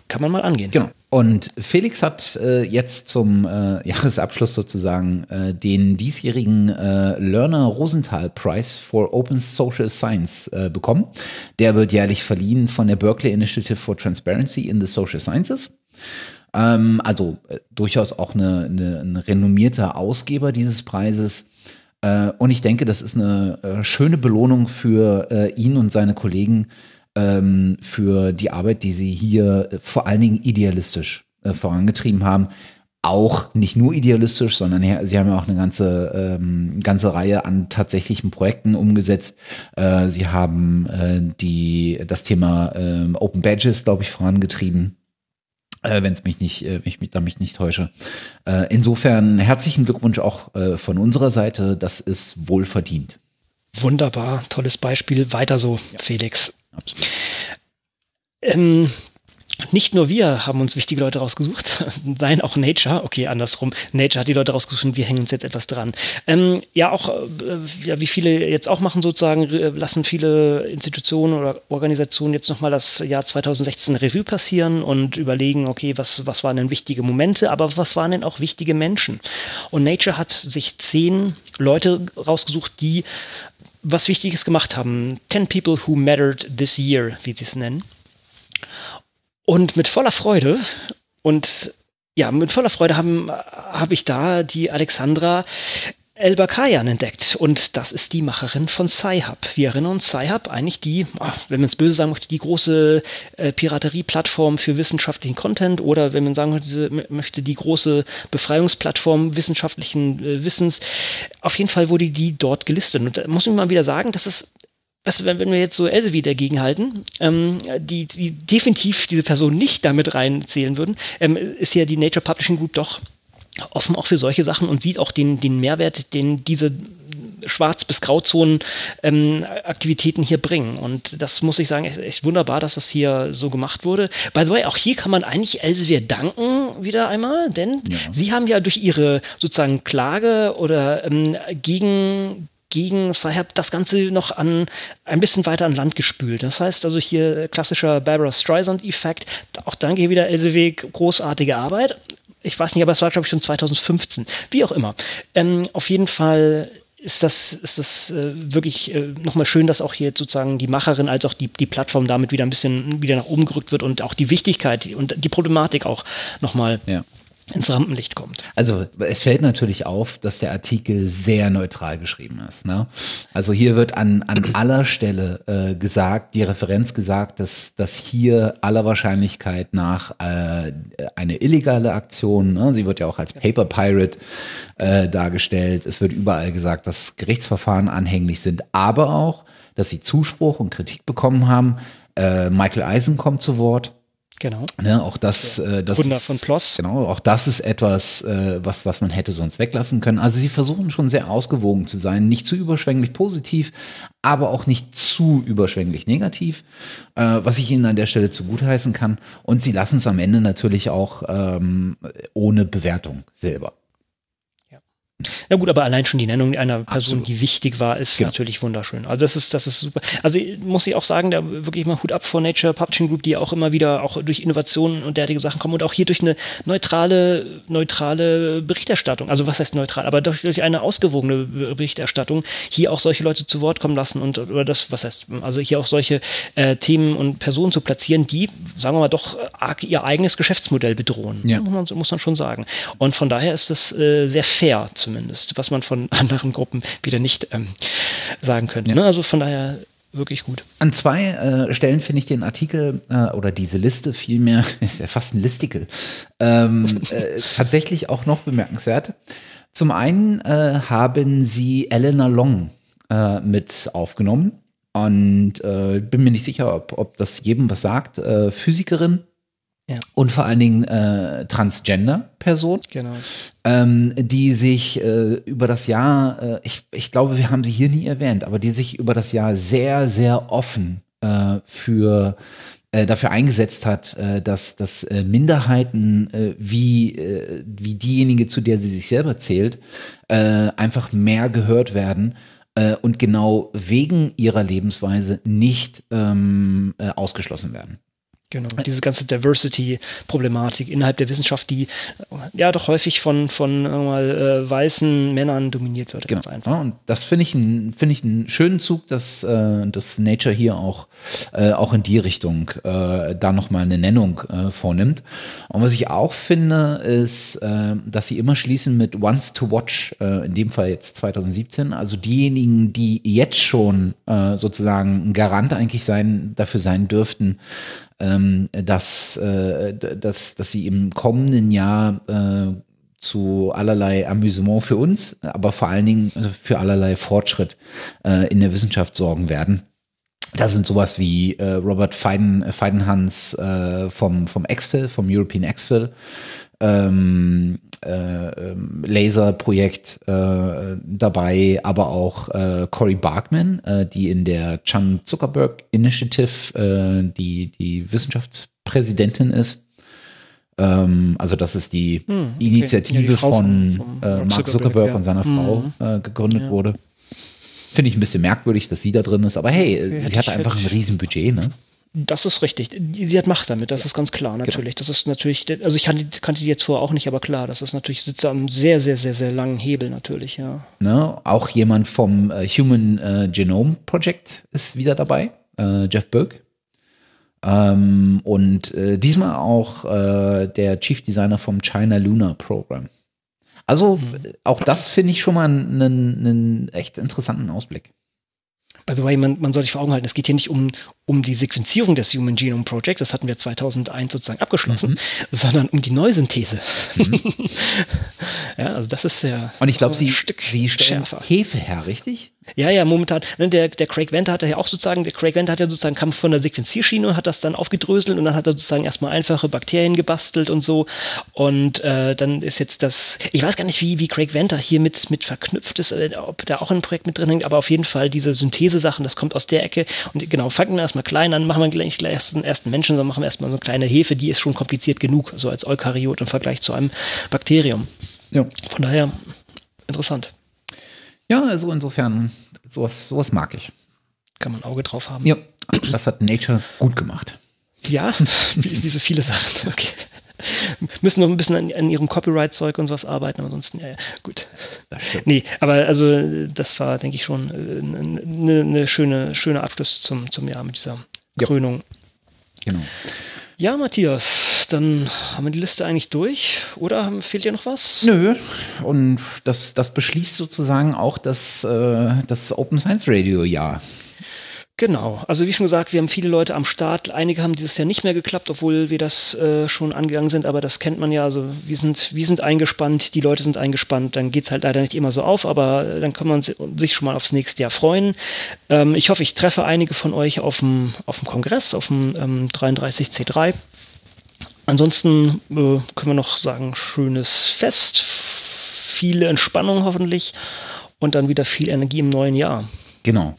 kann man mal angehen. Genau. Und Felix hat äh, jetzt zum äh, Jahresabschluss sozusagen äh, den diesjährigen äh, Lerner Rosenthal Prize for Open Social Science äh, bekommen. Der wird jährlich verliehen von der Berkeley Initiative for Transparency in the Social Sciences. Ähm, also äh, durchaus auch eine, eine, ein renommierter Ausgeber dieses Preises. und ich denke, das ist eine schöne Belohnung für ihn und seine Kollegen, ähm, für die Arbeit, die sie hier äh, vor allen Dingen idealistisch äh, vorangetrieben haben. Auch nicht nur idealistisch, sondern sie haben ja auch eine ganze, ähm, ganze Reihe an tatsächlichen Projekten umgesetzt. Äh, sie haben äh, die, das Thema äh, Open Badges, glaube ich, vorangetrieben äh, wenn es mich nicht, äh, ich mich, da mich nicht täusche. Äh, insofern herzlichen Glückwunsch auch äh, von unserer Seite. Das ist wohl verdient. Wunderbar, tolles Beispiel. Weiter so, ja. Felix. Ähm, nicht nur wir haben uns wichtige Leute rausgesucht, nein, auch Nature, okay, andersrum. Nature hat die Leute rausgesucht und wir hängen uns jetzt etwas dran. Ähm, ja, auch, äh, ja, wie viele jetzt auch machen sozusagen, lassen viele Institutionen oder Organisationen jetzt nochmal das Jahr 2016 Revue passieren und überlegen, okay, was, was waren denn wichtige Momente, aber was waren denn auch wichtige Menschen? Und Nature hat sich zehn Leute rausgesucht, die was Wichtiges gemacht haben. Ten People Who Mattered This Year, wie sie es nennen. Und mit voller Freude und ja, mit voller Freude habe hab ich da die Alexandra Elba Kayan entdeckt und das ist die Macherin von Sci-Hub. Wir erinnern uns, Sci-Hub eigentlich die, ah, wenn man es böse sagen möchte, die große äh, Piraterie-Plattform für wissenschaftlichen Content oder wenn man sagen möchte, die große Befreiungsplattform wissenschaftlichen äh, Wissens. Auf jeden Fall wurde die dort gelistet und da muss ich mal wieder sagen, dass es was, wenn, wir jetzt so Elsevier dagegen halten, ähm, die, die definitiv diese Person nicht damit reinzählen würden, ähm, ist ja die Nature Publishing Group doch offen auch für solche Sachen und sieht auch den, den Mehrwert, den diese Schwarz- bis Grauzonen ähm, Aktivitäten hier bringen. Und das muss ich sagen, echt, echt, wunderbar, dass das hier so gemacht wurde. By the way, auch hier kann man eigentlich Elsevier danken wieder einmal, denn ja. sie haben ja durch ihre sozusagen Klage oder ähm, gegen gegen Sci-Hub das Ganze noch an ein bisschen weiter an Land gespült. Das heißt also hier klassischer Barbara Streisand-Effekt. Auch danke hier wieder LCW, großartige Arbeit. Ich weiß nicht, aber es war, glaube ich, schon 2015. Wie auch immer. Ähm, auf jeden Fall ist das, ist das äh, wirklich äh, nochmal schön, dass auch hier sozusagen die Macherin als auch die, die Plattform damit wieder ein bisschen wieder nach oben gerückt wird und auch die Wichtigkeit und die Problematik auch nochmal ja ins Rampenlicht kommt. Also es fällt natürlich auf, dass der Artikel sehr neutral geschrieben ist. Ne? Also hier wird an, an aller Stelle äh, gesagt, die Referenz gesagt, dass, dass hier aller Wahrscheinlichkeit nach äh, eine illegale Aktion, ne? sie wird ja auch als Paper Pirate äh, dargestellt, es wird überall gesagt, dass Gerichtsverfahren anhänglich sind, aber auch, dass sie Zuspruch und Kritik bekommen haben. Äh, Michael Eisen kommt zu Wort Genau. Ne, auch das, äh, das Wunder von Ploss. Genau, auch das ist etwas, äh, was, was man hätte sonst weglassen können. Also sie versuchen schon sehr ausgewogen zu sein, nicht zu überschwänglich positiv, aber auch nicht zu überschwänglich negativ, äh, was ich ihnen an der Stelle zugutheißen kann. Und sie lassen es am Ende natürlich auch ähm, ohne Bewertung selber. Na gut, aber allein schon die Nennung einer Person, Absolut. die wichtig war, ist ja. natürlich wunderschön. Also das ist, das ist super. Also muss ich auch sagen, da wirklich mal Hut ab vor Nature Publishing Group, die auch immer wieder auch durch Innovationen und derartige Sachen kommen und auch hier durch eine neutrale, neutrale Berichterstattung, also was heißt neutral, aber durch, durch eine ausgewogene Berichterstattung hier auch solche Leute zu Wort kommen lassen und oder das, was heißt, also hier auch solche äh, Themen und Personen zu platzieren, die, sagen wir mal, doch arg ihr eigenes Geschäftsmodell bedrohen. Ja. Muss, man, muss man schon sagen. Und von daher ist das äh, sehr fair zu zumindest, was man von anderen Gruppen wieder nicht ähm, sagen könnte. Ja. Ne? Also von daher wirklich gut. An zwei äh, Stellen finde ich den Artikel äh, oder diese Liste vielmehr, ist ja fast ein Listicle, ähm, äh, tatsächlich auch noch bemerkenswert. Zum einen äh, haben sie Eleanor Long äh, mit aufgenommen und äh, bin mir nicht sicher, ob, ob das jedem was sagt. Physikerin, ja. Und vor allen Dingen äh, Transgender-Person, genau. ähm, die sich äh, über das Jahr, äh, ich, ich glaube, wir haben sie hier nie erwähnt, aber die sich über das Jahr sehr, sehr offen äh, für äh, dafür eingesetzt hat, äh, dass, dass äh, Minderheiten äh, wie, äh, wie diejenige, zu der sie sich selber zählt, äh, einfach mehr gehört werden äh, und genau wegen ihrer Lebensweise nicht ähm, äh, ausgeschlossen werden. Genau, diese ganze Diversity-Problematik innerhalb der Wissenschaft, die ja doch häufig von, von mal, äh, weißen Männern dominiert wird. Genau. Ja, und das finde ich, find ich einen schönen Zug, dass, äh, dass Nature hier auch, äh, auch in die Richtung äh, da nochmal eine Nennung äh, vornimmt. Und was ich auch finde, ist, äh, dass sie immer schließen mit Once to Watch, äh, in dem Fall jetzt 2017. Also diejenigen, die jetzt schon äh, sozusagen ein Garant eigentlich sein, dafür sein dürften, dass, äh, dass, dass sie im kommenden Jahr äh, zu allerlei Amüsement für uns, aber vor allen Dingen für allerlei Fortschritt äh, in der Wissenschaft sorgen werden. Da sind sowas wie äh, Robert Feiden, Feidenhans äh, vom, vom Exfil, vom European Exfil, ähm, äh, ähm, Laser-Projekt äh, dabei, aber auch äh, Cory Barkman, äh, die in der Chan Zuckerberg Initiative äh, die, die Wissenschaftspräsidentin ist. Ähm, also das ist die hm, okay. Initiative ja, die von, von äh, Mark Zuckerberg, Zuckerberg ja. und seiner Frau mhm. gegründet ja. wurde. Finde ich ein bisschen merkwürdig, dass sie da drin ist, aber hey, okay, sie hat einfach ein Riesenbudget, ne? Das ist richtig. Sie hat Macht damit, das ja. ist ganz klar, genau. natürlich. Genau. Das ist natürlich, also ich kannte, kannte, die jetzt vorher auch nicht, aber klar, das ist natürlich, sitzt am sehr, sehr, sehr, sehr langen Hebel natürlich, ja. Ne, auch jemand vom äh, Human äh, Genome Project ist wieder dabei, äh, Jeff Berg. Ähm, und äh, diesmal auch äh, der Chief Designer vom China Lunar Program. Also mhm. auch das finde ich schon mal einen, echt interessanten Ausblick. By the way, man, man soll sich vor Augen halten, es geht hier nicht um, um die Sequenzierung des Human Genome Project, das hatten wir 2001 sozusagen abgeschlossen, mhm. sondern um die Neusynthese. Mhm. ja, also das ist ja. Und ich glaube, sie, sie stellen schärfer. Hefe her, richtig? Ja, ja, momentan. Ne, der, der Craig Venter hat ja auch sozusagen, der Craig Venter hat ja sozusagen kam von der Sequenzierschiene und hat das dann aufgedröselt und dann hat er sozusagen erstmal einfache Bakterien gebastelt und so. Und äh, dann ist jetzt das, ich weiß gar nicht, wie, wie Craig Venter hier mit, mit verknüpft ist, äh, ob da auch ein Projekt mit drin hängt, aber auf jeden Fall diese Synthese-Sachen, das kommt aus der Ecke. Und genau, fangen wir erstmal klein an, machen wir gleich, gleich den ersten Menschen, sondern machen wir erstmal so eine kleine Hefe, die ist schon kompliziert genug, so als Eukaryot im Vergleich zu einem Bakterium. Ja. Von daher interessant. Ja, also insofern, sowas, sowas mag ich. Kann man ein Auge drauf haben. Ja, das hat Nature gut gemacht. Ja, wie, wie so viele Sachen. Okay. Müssen noch ein bisschen an, an ihrem Copyright-Zeug und sowas arbeiten, aber ansonsten, ja, ja gut. Nee, aber also das war, denke ich, schon eine, äh, eine schöne, schöne Abschluss zum, zum Jahr mit dieser Krönung. Genau. Ja, Matthias, dann haben wir die Liste eigentlich durch. Oder fehlt dir noch was? Nö. Und das, das beschließt sozusagen auch das, äh, das Open Science Radio Jahr. Genau, also wie schon gesagt, wir haben viele Leute am Start. Einige haben dieses Jahr nicht mehr geklappt, obwohl wir das äh, schon angegangen sind, aber das kennt man ja. Also wir sind, wir sind eingespannt, die Leute sind eingespannt, dann geht es halt leider nicht immer so auf, aber äh, dann kann man sich schon mal aufs nächste Jahr freuen. Ähm, ich hoffe, ich treffe einige von euch auf dem, auf dem Kongress, auf dem ähm, 33C3. Ansonsten äh, können wir noch sagen, schönes Fest, viele Entspannung hoffentlich und dann wieder viel Energie im neuen Jahr. Genau.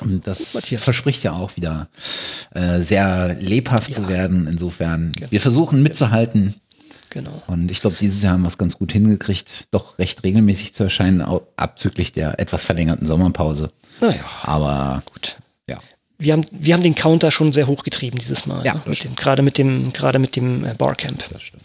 Und das Gut, verspricht ja auch wieder äh, sehr lebhaft ja. zu werden. Insofern, genau. wir versuchen mitzuhalten. Genau. Und ich glaube, dieses Jahr haben wir es ganz gut hingekriegt, doch recht regelmäßig zu erscheinen, abzüglich der etwas verlängerten Sommerpause. Naja. Aber gut. Ja. Wir haben, wir haben den Counter schon sehr hochgetrieben dieses Mal. Ja, ne? mit dem, gerade mit dem, gerade mit dem äh, Barcamp. Das stimmt.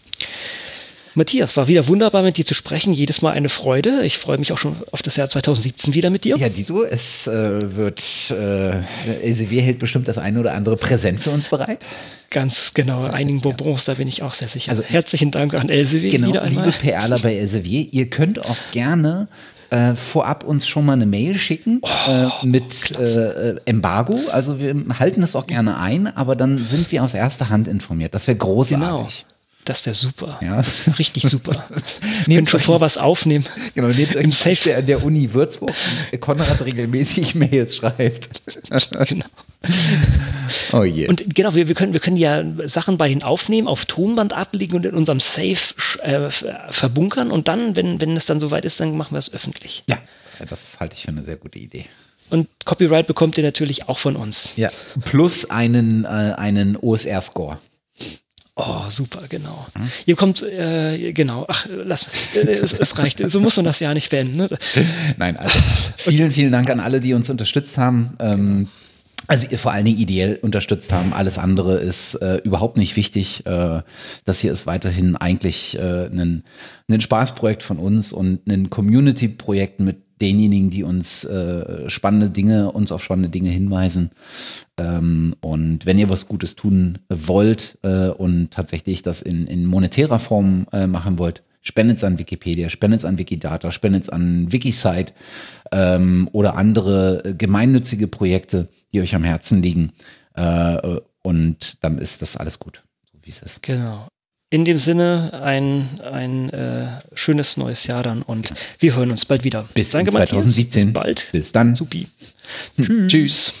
Matthias, war wieder wunderbar mit dir zu sprechen. Jedes Mal eine Freude. Ich freue mich auch schon auf das Jahr 2017 wieder mit dir. Ja, Dito, es äh, wird, äh, Elsevier hält bestimmt das eine oder andere Präsent für uns bereit. Ganz genau, einigen Bonbons, da bin ich auch sehr sicher. Also herzlichen Dank an Elsevier. Genau, liebe Perler bei Elsevier, ihr könnt auch gerne äh, vorab uns schon mal eine Mail schicken oh, äh, mit äh, Embargo. Also wir halten es auch gerne ein, aber dann sind wir aus erster Hand informiert. Das wäre großartig. Genau. Das wäre super. Ja. Das wäre richtig super. Nehmt schon vor was aufnehmen. Genau, nehmt Im Safe. Der der Uni Würzburg Konrad regelmäßig Mails schreibt. genau. Oh je. Und genau, wir, wir, können, wir können ja Sachen bei ihnen aufnehmen, auf Tonband ablegen und in unserem Safe äh, verbunkern und dann, wenn, wenn es dann soweit ist, dann machen wir es öffentlich. Ja, das halte ich für eine sehr gute Idee. Und Copyright bekommt ihr natürlich auch von uns. Ja, plus einen, äh, einen OSR-Score. Oh, super, genau. Hm? Hier kommt, äh, genau, ach, lass es, es, es reicht. So muss man das ja nicht beenden. Ne? Nein, also vielen, vielen Dank an alle, die uns unterstützt haben. Ähm, also ihr vor allen Dingen ideell unterstützt haben. Alles andere ist äh, überhaupt nicht wichtig. Äh, das hier ist weiterhin eigentlich äh, ein, ein Spaßprojekt von uns und ein Community-Projekt mit denjenigen, die uns äh, spannende Dinge, uns auf spannende Dinge hinweisen. Ähm, und wenn ihr was Gutes tun wollt äh, und tatsächlich das in, in monetärer Form äh, machen wollt, spendet es an Wikipedia, spendet es an Wikidata, spendet es an Wikisite ähm, oder andere gemeinnützige Projekte, die euch am Herzen liegen. Äh, und dann ist das alles gut, so wie es ist. Genau. In dem Sinne ein, ein äh, schönes neues Jahr dann und wir hören uns bald wieder. Bis Danke, 2017. Bis bald. Bis dann. Supi. Hm. Tschüss. Tschüss.